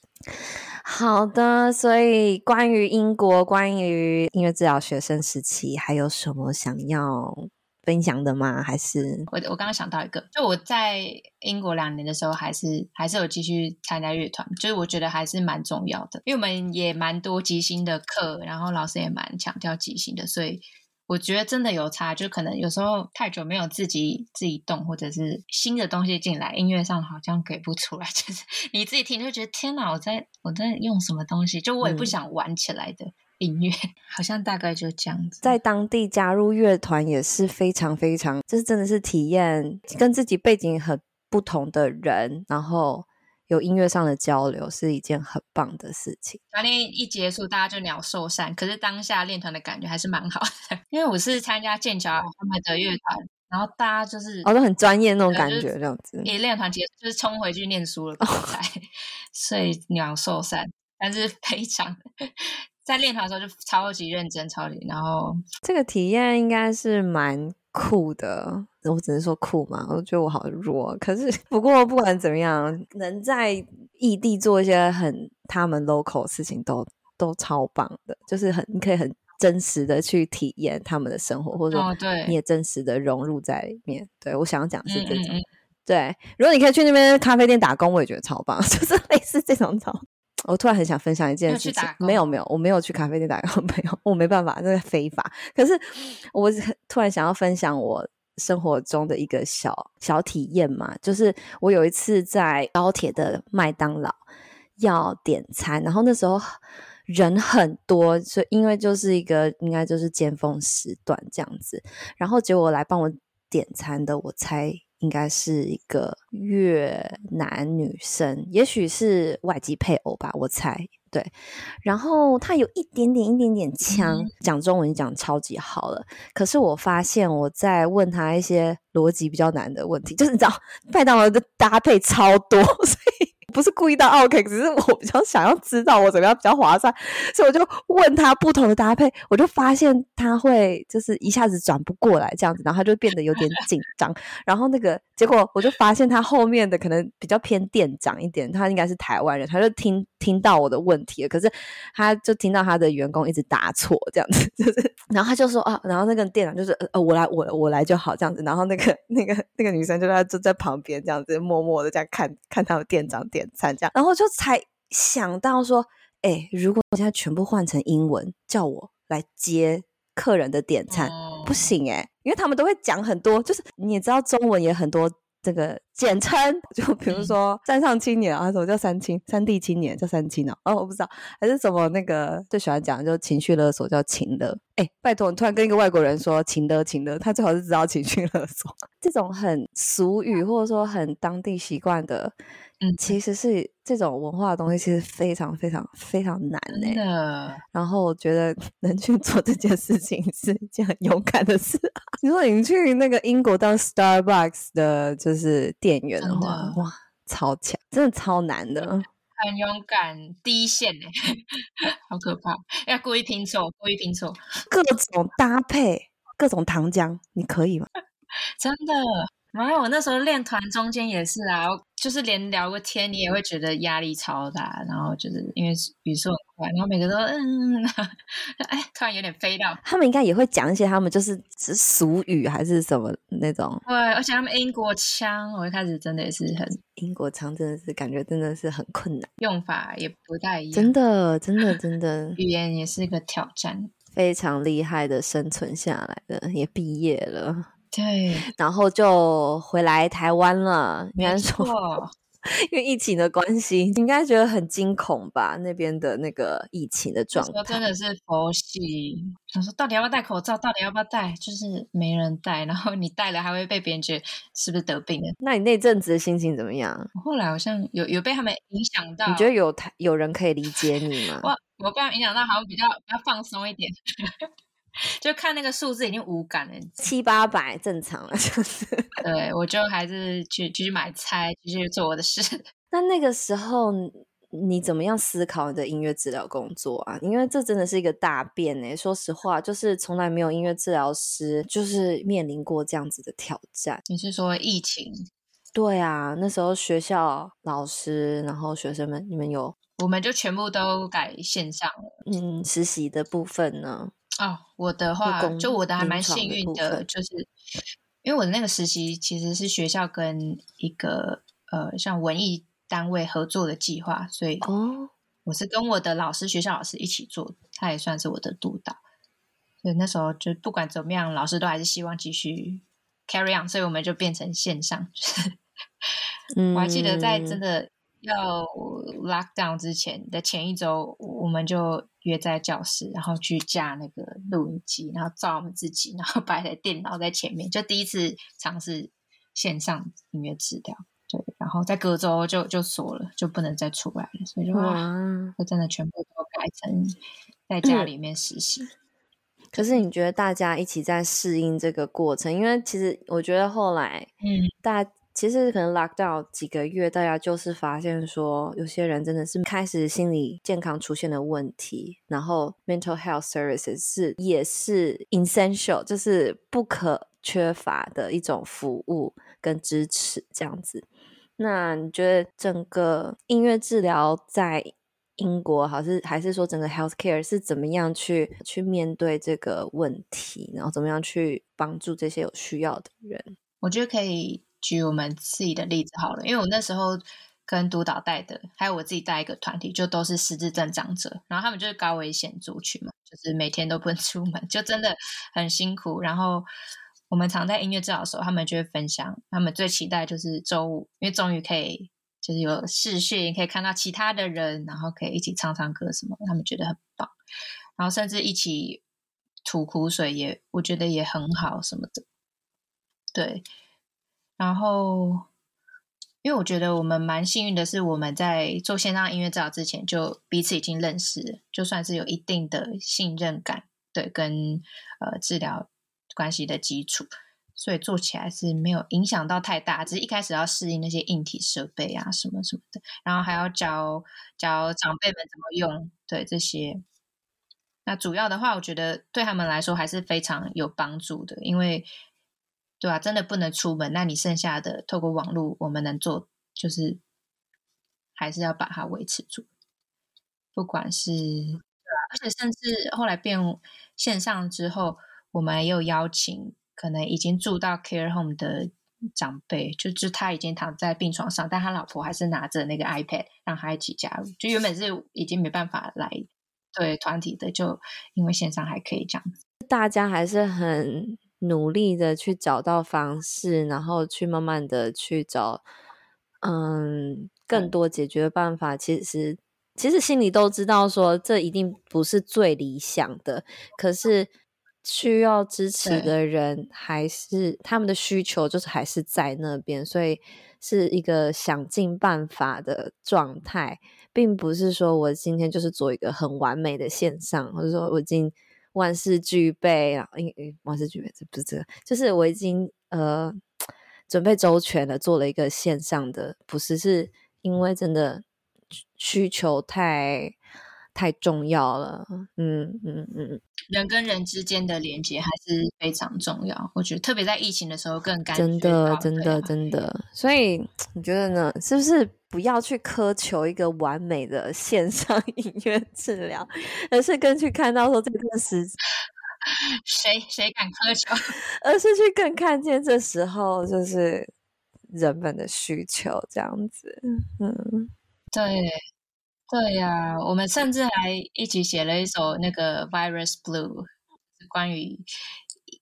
Speaker 1: 好的，所以关于英国，关于音乐治疗学生时期，还有什么想要分享的吗？还是
Speaker 2: 我我刚刚想到一个，就我在英国两年的时候，还是还是有继续参加乐团，就是我觉得还是蛮重要的，因为我们也蛮多即兴的课，然后老师也蛮强调即兴的，所以我觉得真的有差，就可能有时候太久没有自己自己动，或者是新的东西进来，音乐上好像给不出来，就是你自己听就觉得天哪，我在我在用什么东西，就我也不想玩起来的。嗯音乐好像大概就这样子，
Speaker 1: 在当地加入乐团也是非常非常，就是真的是体验跟自己背景很不同的人，然后有音乐上的交流，是一件很棒的事情。
Speaker 2: 团练一结束，大家就鸟兽散，可是当下练团的感觉还是蛮好的，因为我是参加剑桥他们的乐团，然后大家就是
Speaker 1: 哦都很专业那种感觉，这样子。
Speaker 2: 你练团结束就是冲回去念书了，所以鸟兽散，但是非常。在练团的时候就超级认真，超级，然后
Speaker 1: 这个体验应该是蛮酷的。我只能说酷嘛，我觉得我好弱。可是不过不管怎么样，能在异地做一些很他们 local 的事情都，都都超棒的。就是很你可以很真实的去体验他们的生活，或者说你也真实的融入在里面。对，我想要讲是这种。嗯嗯嗯对，如果你可以去那边咖啡店打工，我也觉得超棒，就是类似这种超。我突然很想分享一件事情，没有没有，我没有去咖啡店打工，没有，我没办法，那是非法。可是我突然想要分享我生活中的一个小小体验嘛，就是我有一次在高铁的麦当劳要点餐，然后那时候人很多，所以因为就是一个应该就是尖峰时段这样子，然后结果来帮我点餐的，我猜。应该是一个越南女生，也许是外籍配偶吧，我猜。对，然后他有一点点、一点点腔，讲中文讲超级好了。可是我发现我在问他一些逻辑比较难的问题，就是你知道麦当劳的搭配超多，所以。不是故意到 OK，只是我比较想要知道我怎么样比较划算，所以我就问他不同的搭配，我就发现他会就是一下子转不过来这样子，然后他就变得有点紧张，然后那个结果我就发现他后面的可能比较偏店长一点，他应该是台湾人，他就听听到我的问题了，可是他就听到他的员工一直答错这样子，就是然后他就说啊，然后那个店长就是呃我来我我来就好这样子，然后那个那个那个女生就在就在旁边这样子默默的这样看看他们店长点。餐这样，然后就才想到说，哎，如果我现在全部换成英文，叫我来接客人的点餐，哦、不行哎，因为他们都会讲很多，就是你也知道中文也很多这个简称，就比如说山上青年啊，什么叫三青，三地青年叫三青哦，哦，我不知道，还是什么那个最喜欢讲的就情绪勒索叫情勒，哎，拜托你突然跟一个外国人说情勒情勒，他最好是知道情绪勒索。这种很俗语或者说很当地习惯的。嗯，其实是这种文化的东西，其实非常非常非常难呢。的然后我觉得 能去做这件事情是一件很勇敢的事。你说你去那个英国当 Starbucks 的，就是店员的话，的哇，超强，真的超难的。
Speaker 2: 很勇敢，第一线呢，好可怕！要故意拼错，故意拼错，
Speaker 1: 各种搭配，各种糖浆，你可以吗？
Speaker 2: 真的。然后我那时候练团中间也是啊，就是连聊个天，你也会觉得压力超大。然后就是因为语速很快，然后每个都嗯，哎，突然有点飞到。
Speaker 1: 他们应该也会讲一些他们就是是俗语还是什么那种。
Speaker 2: 对，而且他们英国腔，我一开始真的也是很
Speaker 1: 英国腔，真的是感觉真的是很困难，
Speaker 2: 用法也不太一样。
Speaker 1: 真的，真的，真的，
Speaker 2: 语言也是一个挑战。
Speaker 1: 非常厉害的生存下来的，也毕业了。
Speaker 2: 对，
Speaker 1: 然后就回来台湾了。应该说，
Speaker 2: 错
Speaker 1: 因为疫情的关系，应该觉得很惊恐吧？那边的那个疫情的状态，
Speaker 2: 真的是佛系。想说，到底要不要戴口罩？到底要不要戴？就是没人戴，然后你戴了还会被别人觉得是不是得病了？
Speaker 1: 那你那阵子的心情怎么样？
Speaker 2: 后来好像有有被他们影响到。
Speaker 1: 你觉得有有人可以理解你吗？
Speaker 2: 我我被他们影响到，好像比较比较放松一点。就看那个数字已经无感了，
Speaker 1: 七八百正常了，就是。
Speaker 2: 对，我就还是去继续买菜，继续做我的事。
Speaker 1: 那那个时候你怎么样思考你的音乐治疗工作啊？因为这真的是一个大变诶。说实话，就是从来没有音乐治疗师就是面临过这样子的挑战。
Speaker 2: 你是说疫情？
Speaker 1: 对啊，那时候学校老师，然后学生们，你们有？
Speaker 2: 我们就全部都改线上了。
Speaker 1: 嗯，实习的部分呢？
Speaker 2: 哦，我的话，就我的还蛮幸运的，的就是因为我的那个实习其实是学校跟一个呃像文艺单位合作的计划，所以哦，我是跟我的老师，学校老师一起做，他也算是我的督导。所以那时候就不管怎么样，老师都还是希望继续 carry on，所以我们就变成线上。嗯，我还记得在真的。要 lock down 之前的前一周，我们就约在教室，然后去架那个录音机，然后照我们自己，然后摆台电脑在前面，就第一次尝试线上音乐治疗。对，然后在隔周就就锁了，就不能再出来了，所以就哇，就真的全部都改成在家里面实习。
Speaker 1: 可是你觉得大家一起在适应这个过程？因为其实我觉得后来，嗯，大。其实可能 lock down 几个月，大家就是发现说，有些人真的是开始心理健康出现了问题，然后 mental health services 是也是 essential，就是不可缺乏的一种服务跟支持这样子。那你觉得整个音乐治疗在英国，还是还是说整个 healthcare 是怎么样去去面对这个问题，然后怎么样去帮助这些有需要的人？
Speaker 2: 我觉得可以。举我们自己的例子好了，因为我那时候跟督导带的，还有我自己带一个团体，就都是失智症长者，然后他们就是高危险族群嘛，就是每天都不能出门，就真的很辛苦。然后我们常在音乐治疗的时候，他们就会分享，他们最期待就是周五，因为终于可以就是有视讯，可以看到其他的人，然后可以一起唱唱歌什么，他们觉得很棒。然后甚至一起吐苦水也，我觉得也很好什么的，对。然后，因为我觉得我们蛮幸运的是，我们在做线上音乐治疗之前就彼此已经认识，就算是有一定的信任感，对，跟呃治疗关系的基础。所以做起来是没有影响到太大，只是一开始要适应那些硬体设备啊什么什么的，然后还要教教长辈们怎么用，对这些。那主要的话，我觉得对他们来说还是非常有帮助的，因为对啊，真的不能出门，那你剩下的透过网络，我们能做就是还是要把它维持住，不管是对啊，而且甚至后来变线上之后，我们也有邀请。可能已经住到 care home 的长辈，就就他已经躺在病床上，但他老婆还是拿着那个 iPad 让他一起加入。就原本是已经没办法来对团体的，就因为线上还可以这样子。
Speaker 1: 大家还是很努力的去找到方式，然后去慢慢的去找，嗯，更多解决办法。其实其实心里都知道说这一定不是最理想的，可是。需要支持的人还是他们的需求，就是还是在那边，所以是一个想尽办法的状态，并不是说我今天就是做一个很完美的线上，或者说我已经万事俱备啊，因为万事俱备这不是这个，就是我已经呃准备周全了，做了一个线上的，不是是因为真的需求太。太重要了，嗯嗯嗯，
Speaker 2: 人跟人之间的连接还是非常重要。我觉得特别在疫情的时候更感
Speaker 1: 真的真的真的。所以你觉得呢？是不是不要去苛求一个完美的线上 音乐治疗，而是更去看到说这段时间，
Speaker 2: 谁谁敢苛求？
Speaker 1: 而是去更看见这时候就是人们的需求这样子。嗯，
Speaker 2: 对。对呀、啊，我们甚至还一起写了一首那个《Virus Blue》，是关于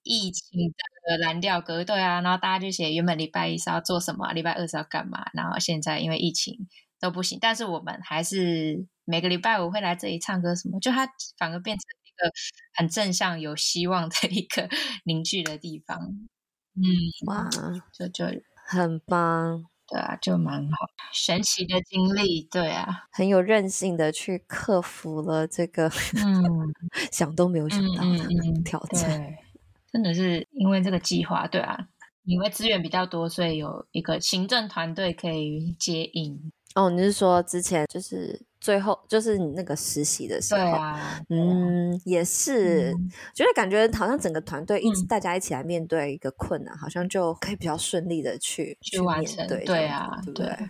Speaker 2: 疫情的蓝调歌。对啊，然后大家就写原本礼拜一是要做什么，礼拜二是要干嘛，然后现在因为疫情都不行，但是我们还是每个礼拜五会来这里唱歌什么，就它反而变成一个很正向、有希望的一个 凝聚的地方。嗯，
Speaker 1: 哇，
Speaker 2: 就就
Speaker 1: 很棒。
Speaker 2: 对啊，就蛮好，神奇的经历，对啊，
Speaker 1: 很有韧性的去克服了这个，嗯，想都没有想到的挑战，
Speaker 2: 嗯嗯嗯，真的是因为这个计划，对啊，因为资源比较多，所以有一个行政团队可以接应。
Speaker 1: 哦，你是说之前就是最后就是你那个实习的时候？
Speaker 2: 啊，
Speaker 1: 嗯，也是，嗯、觉得感觉好像整个团队一直、嗯、大家一起来面对一个困难，好像就可以比较顺利的去
Speaker 2: 去完成。对，对啊，对不对？对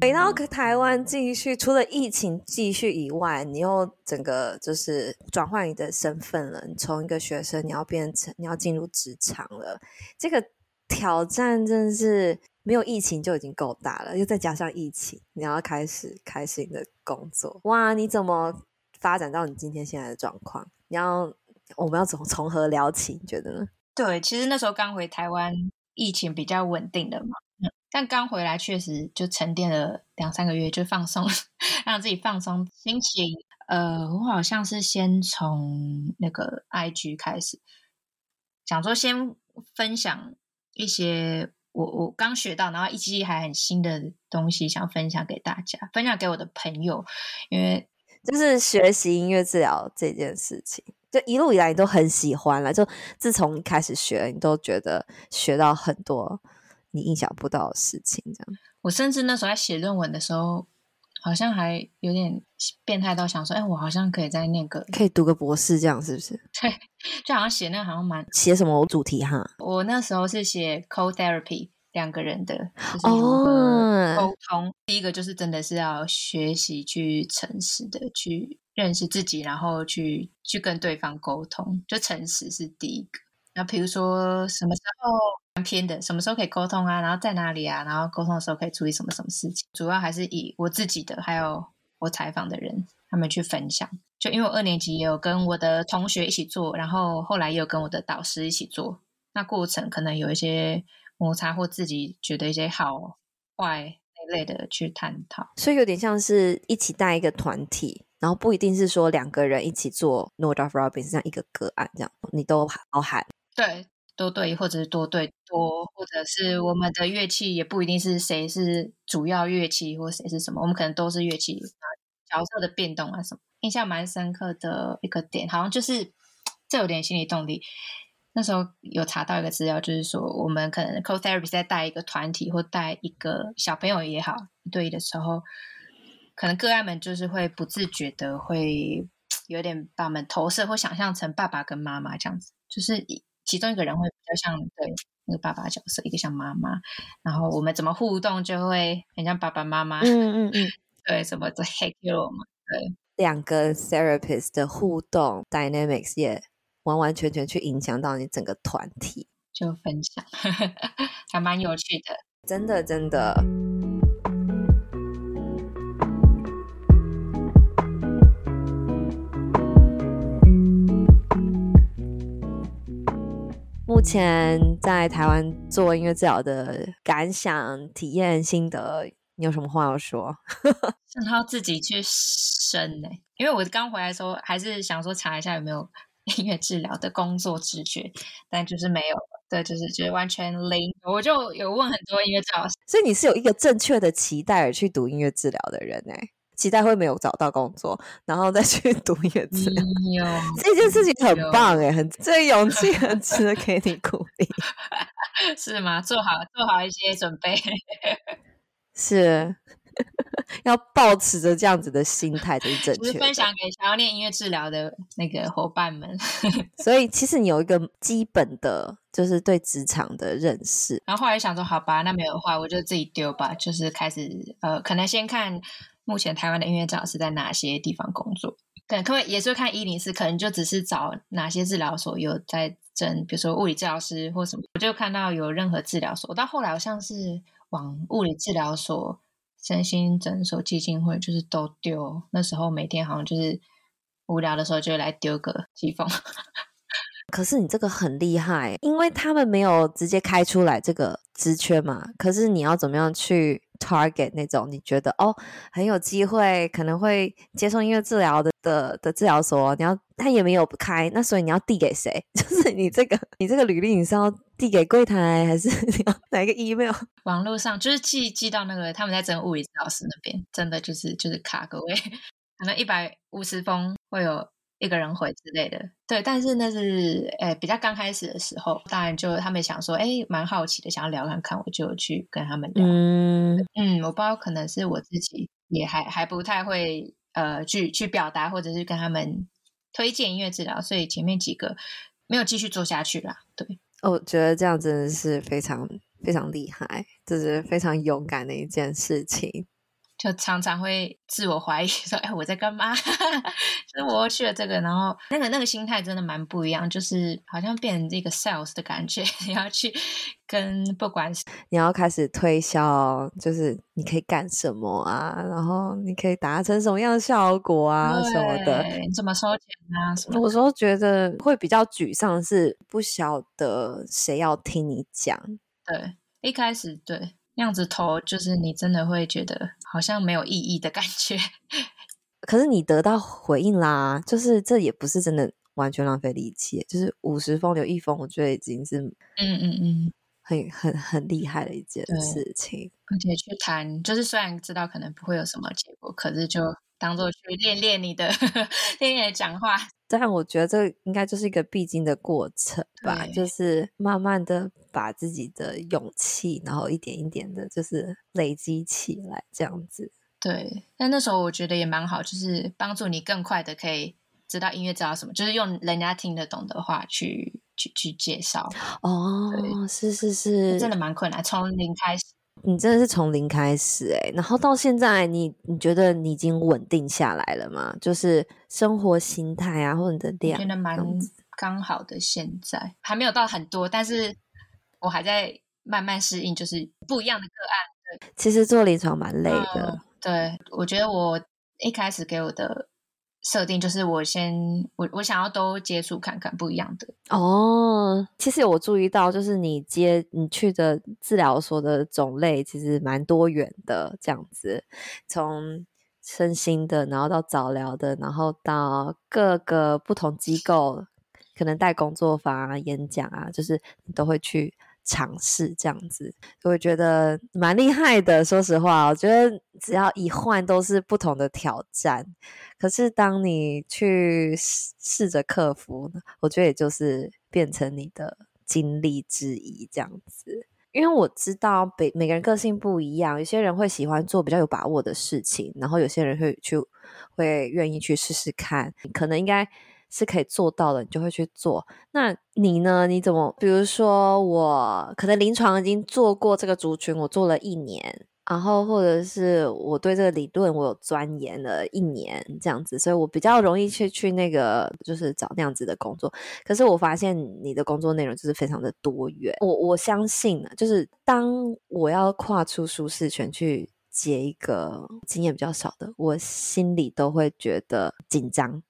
Speaker 1: 回到台湾继续，除了疫情继续以外，你又整个就是转换你的身份了。你从一个学生，你要变成你要进入职场了。这个挑战真是没有疫情就已经够大了，又再加上疫情，你要开始开始你的工作。哇，你怎么发展到你今天现在的状况？你要我们要从从何聊起？你觉得呢？
Speaker 2: 对，其实那时候刚回台湾，疫情比较稳定的嘛。但刚回来确实就沉淀了两三个月，就放松，让自己放松心情。呃，我好像是先从那个 IG 开始，想说先分享一些我我刚学到，然后一期还很新的东西，想分享给大家，分享给我的朋友，因为
Speaker 1: 就是学习音乐治疗这件事情，就一路以来你都很喜欢了，就自从开始学，你都觉得学到很多。你意想不到的事情，这样。
Speaker 2: 我甚至那时候在写论文的时候，好像还有点变态到想说，哎，我好像可以再念个，
Speaker 1: 可以读个博士，这样是不是？
Speaker 2: 对，就好像写那个好像蛮
Speaker 1: 写什么主题哈。
Speaker 2: 我那时候是写 co-therapy 两个人的，就是如何沟通。Oh. 第一个就是真的是要学习去诚实的去认识自己，然后去去跟对方沟通，就诚实是第一个。那比如说什么时候蛮？偏的，什么时候可以沟通啊？然后在哪里啊？然后沟通的时候可以处理什么什么事情？主要还是以我自己的，还有我采访的人他们去分享。就因为我二年级也有跟我的同学一起做，然后后来也有跟我的导师一起做。那过程可能有一些摩擦，或自己觉得一些好坏那类的去探讨。
Speaker 1: 所以有点像是一起带一个团体。然后不一定是说两个人一起做 Northrop Robin 这样一个个案这样，你都包含。
Speaker 2: 对，多对或者是多对多，或者是我们的乐器也不一定是谁是主要乐器或谁是什么，我们可能都是乐器，角色的变动啊什么。印象蛮深刻的一个点，好像就是这有点心理动力。那时候有查到一个资料，就是说我们可能 co-therapy 在带一个团体或带一个小朋友也好，一对的时候，可能个案们就是会不自觉的会 有点把我们投射或想象成爸爸跟妈妈这样子，就是其中一个人会比较像对那个爸爸角色，一个像妈妈，然后我们怎么互动就会很像爸爸妈妈，
Speaker 1: 嗯嗯嗯，
Speaker 2: 对，什么 the head hero 嘛，对，
Speaker 1: 两个 therapist 的互动 dynamics 也。完完全全去影响到你整个团体，
Speaker 2: 就分享，还蛮有趣的，
Speaker 1: 真的真的。前在台湾做音乐治疗的感想、体验、心得，你有什么话要说？
Speaker 2: 让他自己去申呢、欸，因为我刚回来的时候，还是想说查一下有没有。音乐治疗的工作直觉，但就是没有，对，就是觉得完全零。我就有问很多音乐治疗师，
Speaker 1: 所以你是有一个正确的期待而去读音乐治疗的人呢？期待会没有找到工作，然后再去 读音乐治
Speaker 2: 疗，
Speaker 1: 这件事情很棒哎，很这勇气很值得给你鼓励，
Speaker 2: 是吗？做好做好一些准备，
Speaker 1: 是。要保持着这样子的心态才是正确的。
Speaker 2: 分享给想要练音乐治疗的那个伙伴们。
Speaker 1: 所以其实你有一个基本的，就是对职场的认识。
Speaker 2: 然后后来想说，好吧，那没有的话，我就自己丢吧。就是开始呃，可能先看目前台湾的音乐治疗师在哪些地方工作。可能可能也是看一零四，可能就只是找哪些治疗所有在征，比如说物理治疗师或什么。我就看到有任何治疗所，到后来好像是往物理治疗所。身心诊所基金会就是都丢，那时候每天好像就是无聊的时候就来丢个几封。
Speaker 1: 可是你这个很厉害，因为他们没有直接开出来这个职缺嘛。可是你要怎么样去 target 那种你觉得哦很有机会，可能会接受音乐治疗的的的治疗所，你要他也没有开，那所以你要递给谁？就是你这个你这个履历你是要。递给柜台还是 哪一个 email？
Speaker 2: 网络上就是寄寄到那个他们在整物理治疗师那边，真的就是就是卡各位，可能一百五十封会有一个人回之类的。对，但是那是诶、欸、比较刚开始的时候，当然就他们想说，哎、欸，蛮好奇的，想要聊看看，我就去跟他们聊。嗯嗯，我不知道可能是我自己也还还不太会呃去去表达，或者是跟他们推荐音乐治疗，所以前面几个没有继续做下去啦。对。
Speaker 1: 我觉得这样真的是非常非常厉害，这是非常勇敢的一件事情。
Speaker 2: 就常常会自我怀疑，说：“哎，我在干嘛？” 就是我去了这个，然后那个那个心态真的蛮不一样，就是好像变成这个 sales 的感觉，你要去跟不管是
Speaker 1: 你要开始推销，就是你可以干什么啊，然后你可以达成什么样的效果啊什么的，
Speaker 2: 你怎么收钱啊什么？
Speaker 1: 有时候觉得会比较沮丧，是不晓得谁要听你讲。
Speaker 2: 对，一开始对。样子投就是你真的会觉得好像没有意义的感觉，
Speaker 1: 可是你得到回应啦，就是这也不是真的完全浪费力气，就是五十封留一封，我觉得已经是
Speaker 2: 嗯嗯嗯
Speaker 1: 很很很厉害的一件事情。
Speaker 2: 而且去谈，就是虽然知道可能不会有什么结果，可是就当做去练练你的练练讲话。
Speaker 1: 但我觉得这应该就是一个必经的过程吧，就是慢慢的把自己的勇气，然后一点一点的，就是累积起来，这样子。
Speaker 2: 对，但那时候我觉得也蛮好，就是帮助你更快的可以知道音乐知道什么，就是用人家听得懂的话去去去介绍。
Speaker 1: 哦，是是是，
Speaker 2: 真的蛮困难，从零开始。
Speaker 1: 你真的是从零开始哎，然后到现在你，你你觉得你已经稳定下来了吗？就是生活心态啊，或者你的量，
Speaker 2: 觉得蛮刚好的。现在还没有到很多，但是我还在慢慢适应，就是不一样的个案。对，
Speaker 1: 其实做临床蛮累的。
Speaker 2: 嗯，对，我觉得我一开始给我的。设定就是我先我我想要都接触看看不一样的
Speaker 1: 哦。其实我注意到，就是你接你去的治疗所的种类其实蛮多元的，这样子从身心的，然后到早疗的，然后到各个不同机构，可能带工作坊啊、演讲啊，就是你都会去尝试这样子，我觉得蛮厉害的。说实话，我觉得只要一换都是不同的挑战。可是当你去试着克服，我觉得也就是变成你的经历之一这样子。因为我知道每每个人个性不一样，有些人会喜欢做比较有把握的事情，然后有些人会去会愿意去试试看，可能应该是可以做到的，你就会去做。那你呢？你怎么？比如说我可能临床已经做过这个族群，我做了一年。然后，或者是我对这个理论我有钻研了一年这样子，所以我比较容易去去那个就是找那样子的工作。可是我发现你的工作内容就是非常的多元。我我相信呢，就是当我要跨出舒适圈去接一个经验比较少的，我心里都会觉得紧张，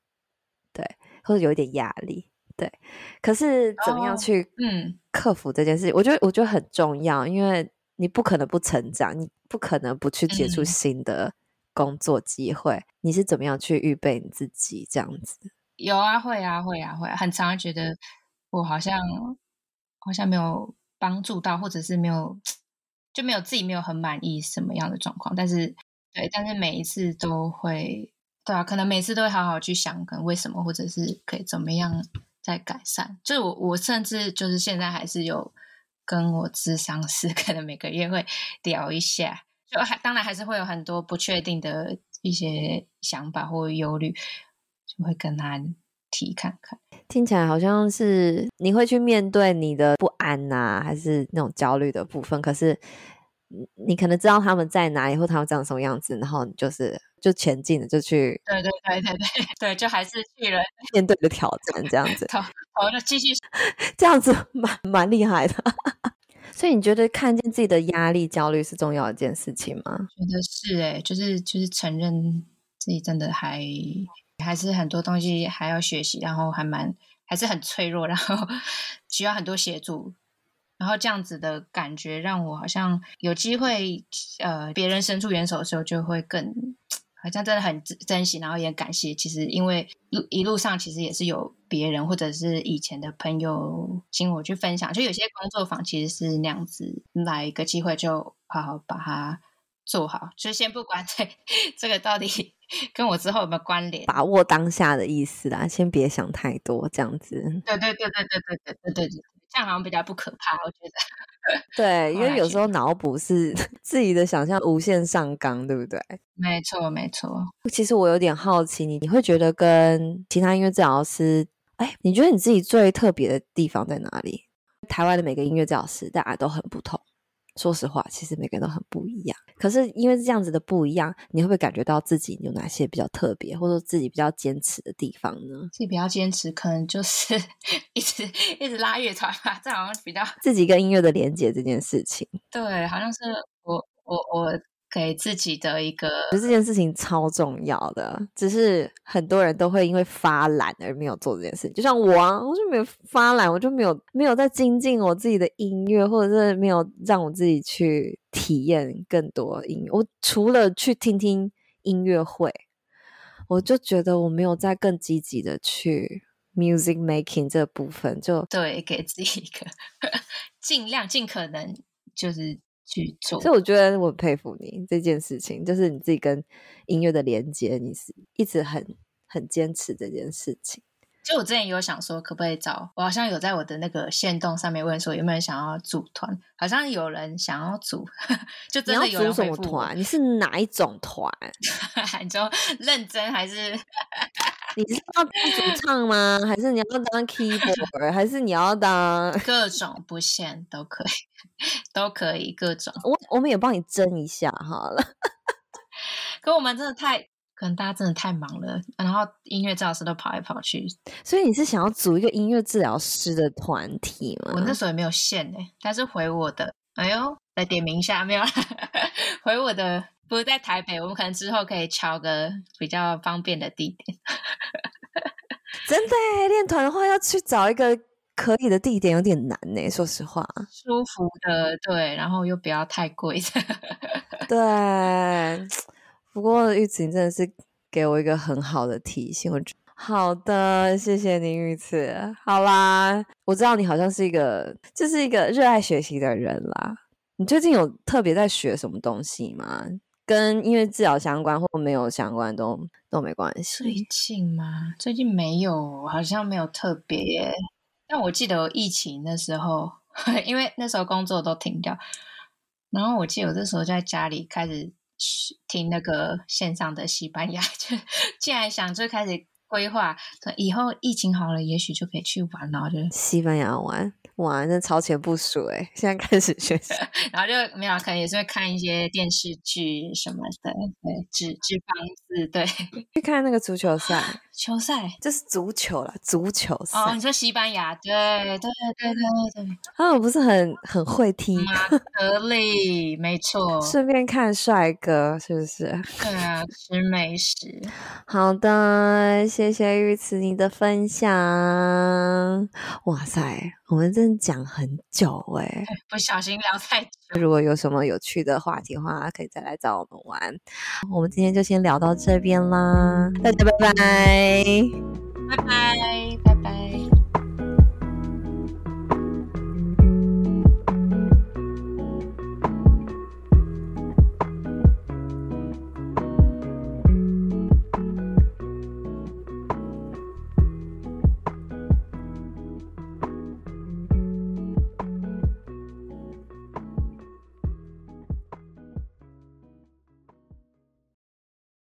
Speaker 1: 或者有一点压力，对。可是怎么样去嗯克服这件事情？我觉得我觉得很重要，因为。你不可能不成长，你不可能不去接触新的工作机会。嗯、你是怎么样去预备你自己这样子？
Speaker 2: 有啊，会啊，会啊，会啊。很常觉得我好像好像没有帮助到，或者是没有就没有自己没有很满意什么样的状况。但是对，但是每一次都会对啊，可能每次都会好好去想，可能为什么，或者是可以怎么样再改善。就是我我甚至就是现在还是有。跟我咨商师 可能每个月会聊一下，就还当然还是会有很多不确定的一些想法或忧虑，就会跟他提看看。
Speaker 1: 听起来好像是你会去面对你的不安呐、啊，还是那种焦虑的部分？可是你可能知道他们在哪里，或他们长什么样子，然后你就是就前进的，就去。
Speaker 2: 对对对对对对，就还是去了
Speaker 1: 面对的挑战这样子。
Speaker 2: 好，好，那继续
Speaker 1: 这样子蛮蛮厉害的。所以你觉得看见自己的压力、焦虑是重要的一件事情吗？
Speaker 2: 觉得是诶，就是就是承认自己真的还还是很多东西还要学习，然后还蛮还是很脆弱，然后需要很多协助，然后这样子的感觉让我好像有机会，呃，别人伸出援手的时候就会更。好像真的很珍惜，然后也感谢。其实因为路一路上其实也是有别人或者是以前的朋友请我去分享，就有些工作坊其实是那样子，来一个机会就好好把它做好。就先不管 这这个到底 跟我之后有没有关联，
Speaker 1: 把握当下的意思啦，先别想太多，这样子。
Speaker 2: 对对对对对对对对对对，这样好像比较不可怕，我觉得。
Speaker 1: 对，因为有时候脑补是 自己的想象无限上纲，对不对？
Speaker 2: 没错，没错。
Speaker 1: 其实我有点好奇你，你会觉得跟其他音乐治疗师，哎，你觉得你自己最特别的地方在哪里？台湾的每个音乐治疗师，大家都很不同。说实话，其实每个人都很不一样。可是因为这样子的不一样，你会不会感觉到自己有哪些比较特别，或者说自己比较坚持的地方呢？
Speaker 2: 自己比较坚持，可能就是 一直一直拉乐团吧。这好像比较
Speaker 1: 自己跟音乐的连接这件事情。
Speaker 2: 对，好像是我我我。我给自己的一
Speaker 1: 个，这件事情超重要的，只是很多人都会因为发懒而没有做这件事。就像我啊，我就没有发懒，我就没有没有在精进我自己的音乐，或者是没有让我自己去体验更多音乐。我除了去听听音乐会，我就觉得我没有在更积极的去 music making 这部分。就
Speaker 2: 对，给自己一个 尽量尽可能就是。去做，
Speaker 1: 所以我觉得我很佩服你这件事情，就是你自己跟音乐的连接，你是一直很很坚持这件事情。
Speaker 2: 就我之前有想说，可不可以找我？好像有在我的那个线动上面问说，有没有人想要组团？好像有人想要组，就真的有人
Speaker 1: 什么团？你是哪一种团？
Speaker 2: 你说认真还是？
Speaker 1: 你是要当主唱吗？还是你要当 keyboard？还是你要当
Speaker 2: 各种不限都可以，都可以各种。
Speaker 1: 我我们也帮你争一下好了。
Speaker 2: 可我们真的太。可能大家真的太忙了，然后音乐治疗师都跑来跑去，
Speaker 1: 所以你是想要组一个音乐治疗师的团体吗？
Speaker 2: 我那时候也没有限诶，但是回我的，哎呦，来点名一下没有？回我的不是在台北，我们可能之后可以敲个比较方便的地点。
Speaker 1: 真的诶，练团的话要去找一个可以的地点有点难呢，说实话。
Speaker 2: 舒服的，对，然后又不要太贵的，
Speaker 1: 对。不过玉慈，你真的是给我一个很好的提醒。我觉得好的，谢谢你，玉慈。好啦，我知道你好像是一个，就是一个热爱学习的人啦。你最近有特别在学什么东西吗？跟音乐治疗相关或没有相关都都没关系。
Speaker 2: 最近吗？最近没有，好像没有特别。但我记得疫情的时候，因为那时候工作都停掉，然后我记得我那时候在家里开始听那个线上的西班牙，就竟然想就开始规划，以后疫情好了，也许就可以去玩，然后就
Speaker 1: 西班牙玩。哇，那超前部署哎！现在开始学习，
Speaker 2: 然后就没有，可能也是会看一些电视剧什么的，对，纸纸房子，对，
Speaker 1: 去看那个足球赛，
Speaker 2: 球赛
Speaker 1: 这是足球了，足球赛。
Speaker 2: 哦，你说西班牙？对对对对对对，
Speaker 1: 他们不是很很会踢？
Speaker 2: 马德里，没错。
Speaker 1: 顺便看帅哥，是不是？
Speaker 2: 对啊，吃美食。
Speaker 1: 好的，谢谢玉慈你的分享。哇塞！我们真的讲很久哎，
Speaker 2: 不小心聊太久。
Speaker 1: 如果有什么有趣的话题的话，可以再来找我们玩。我们今天就先聊到这边啦，大家拜拜，
Speaker 2: 拜拜。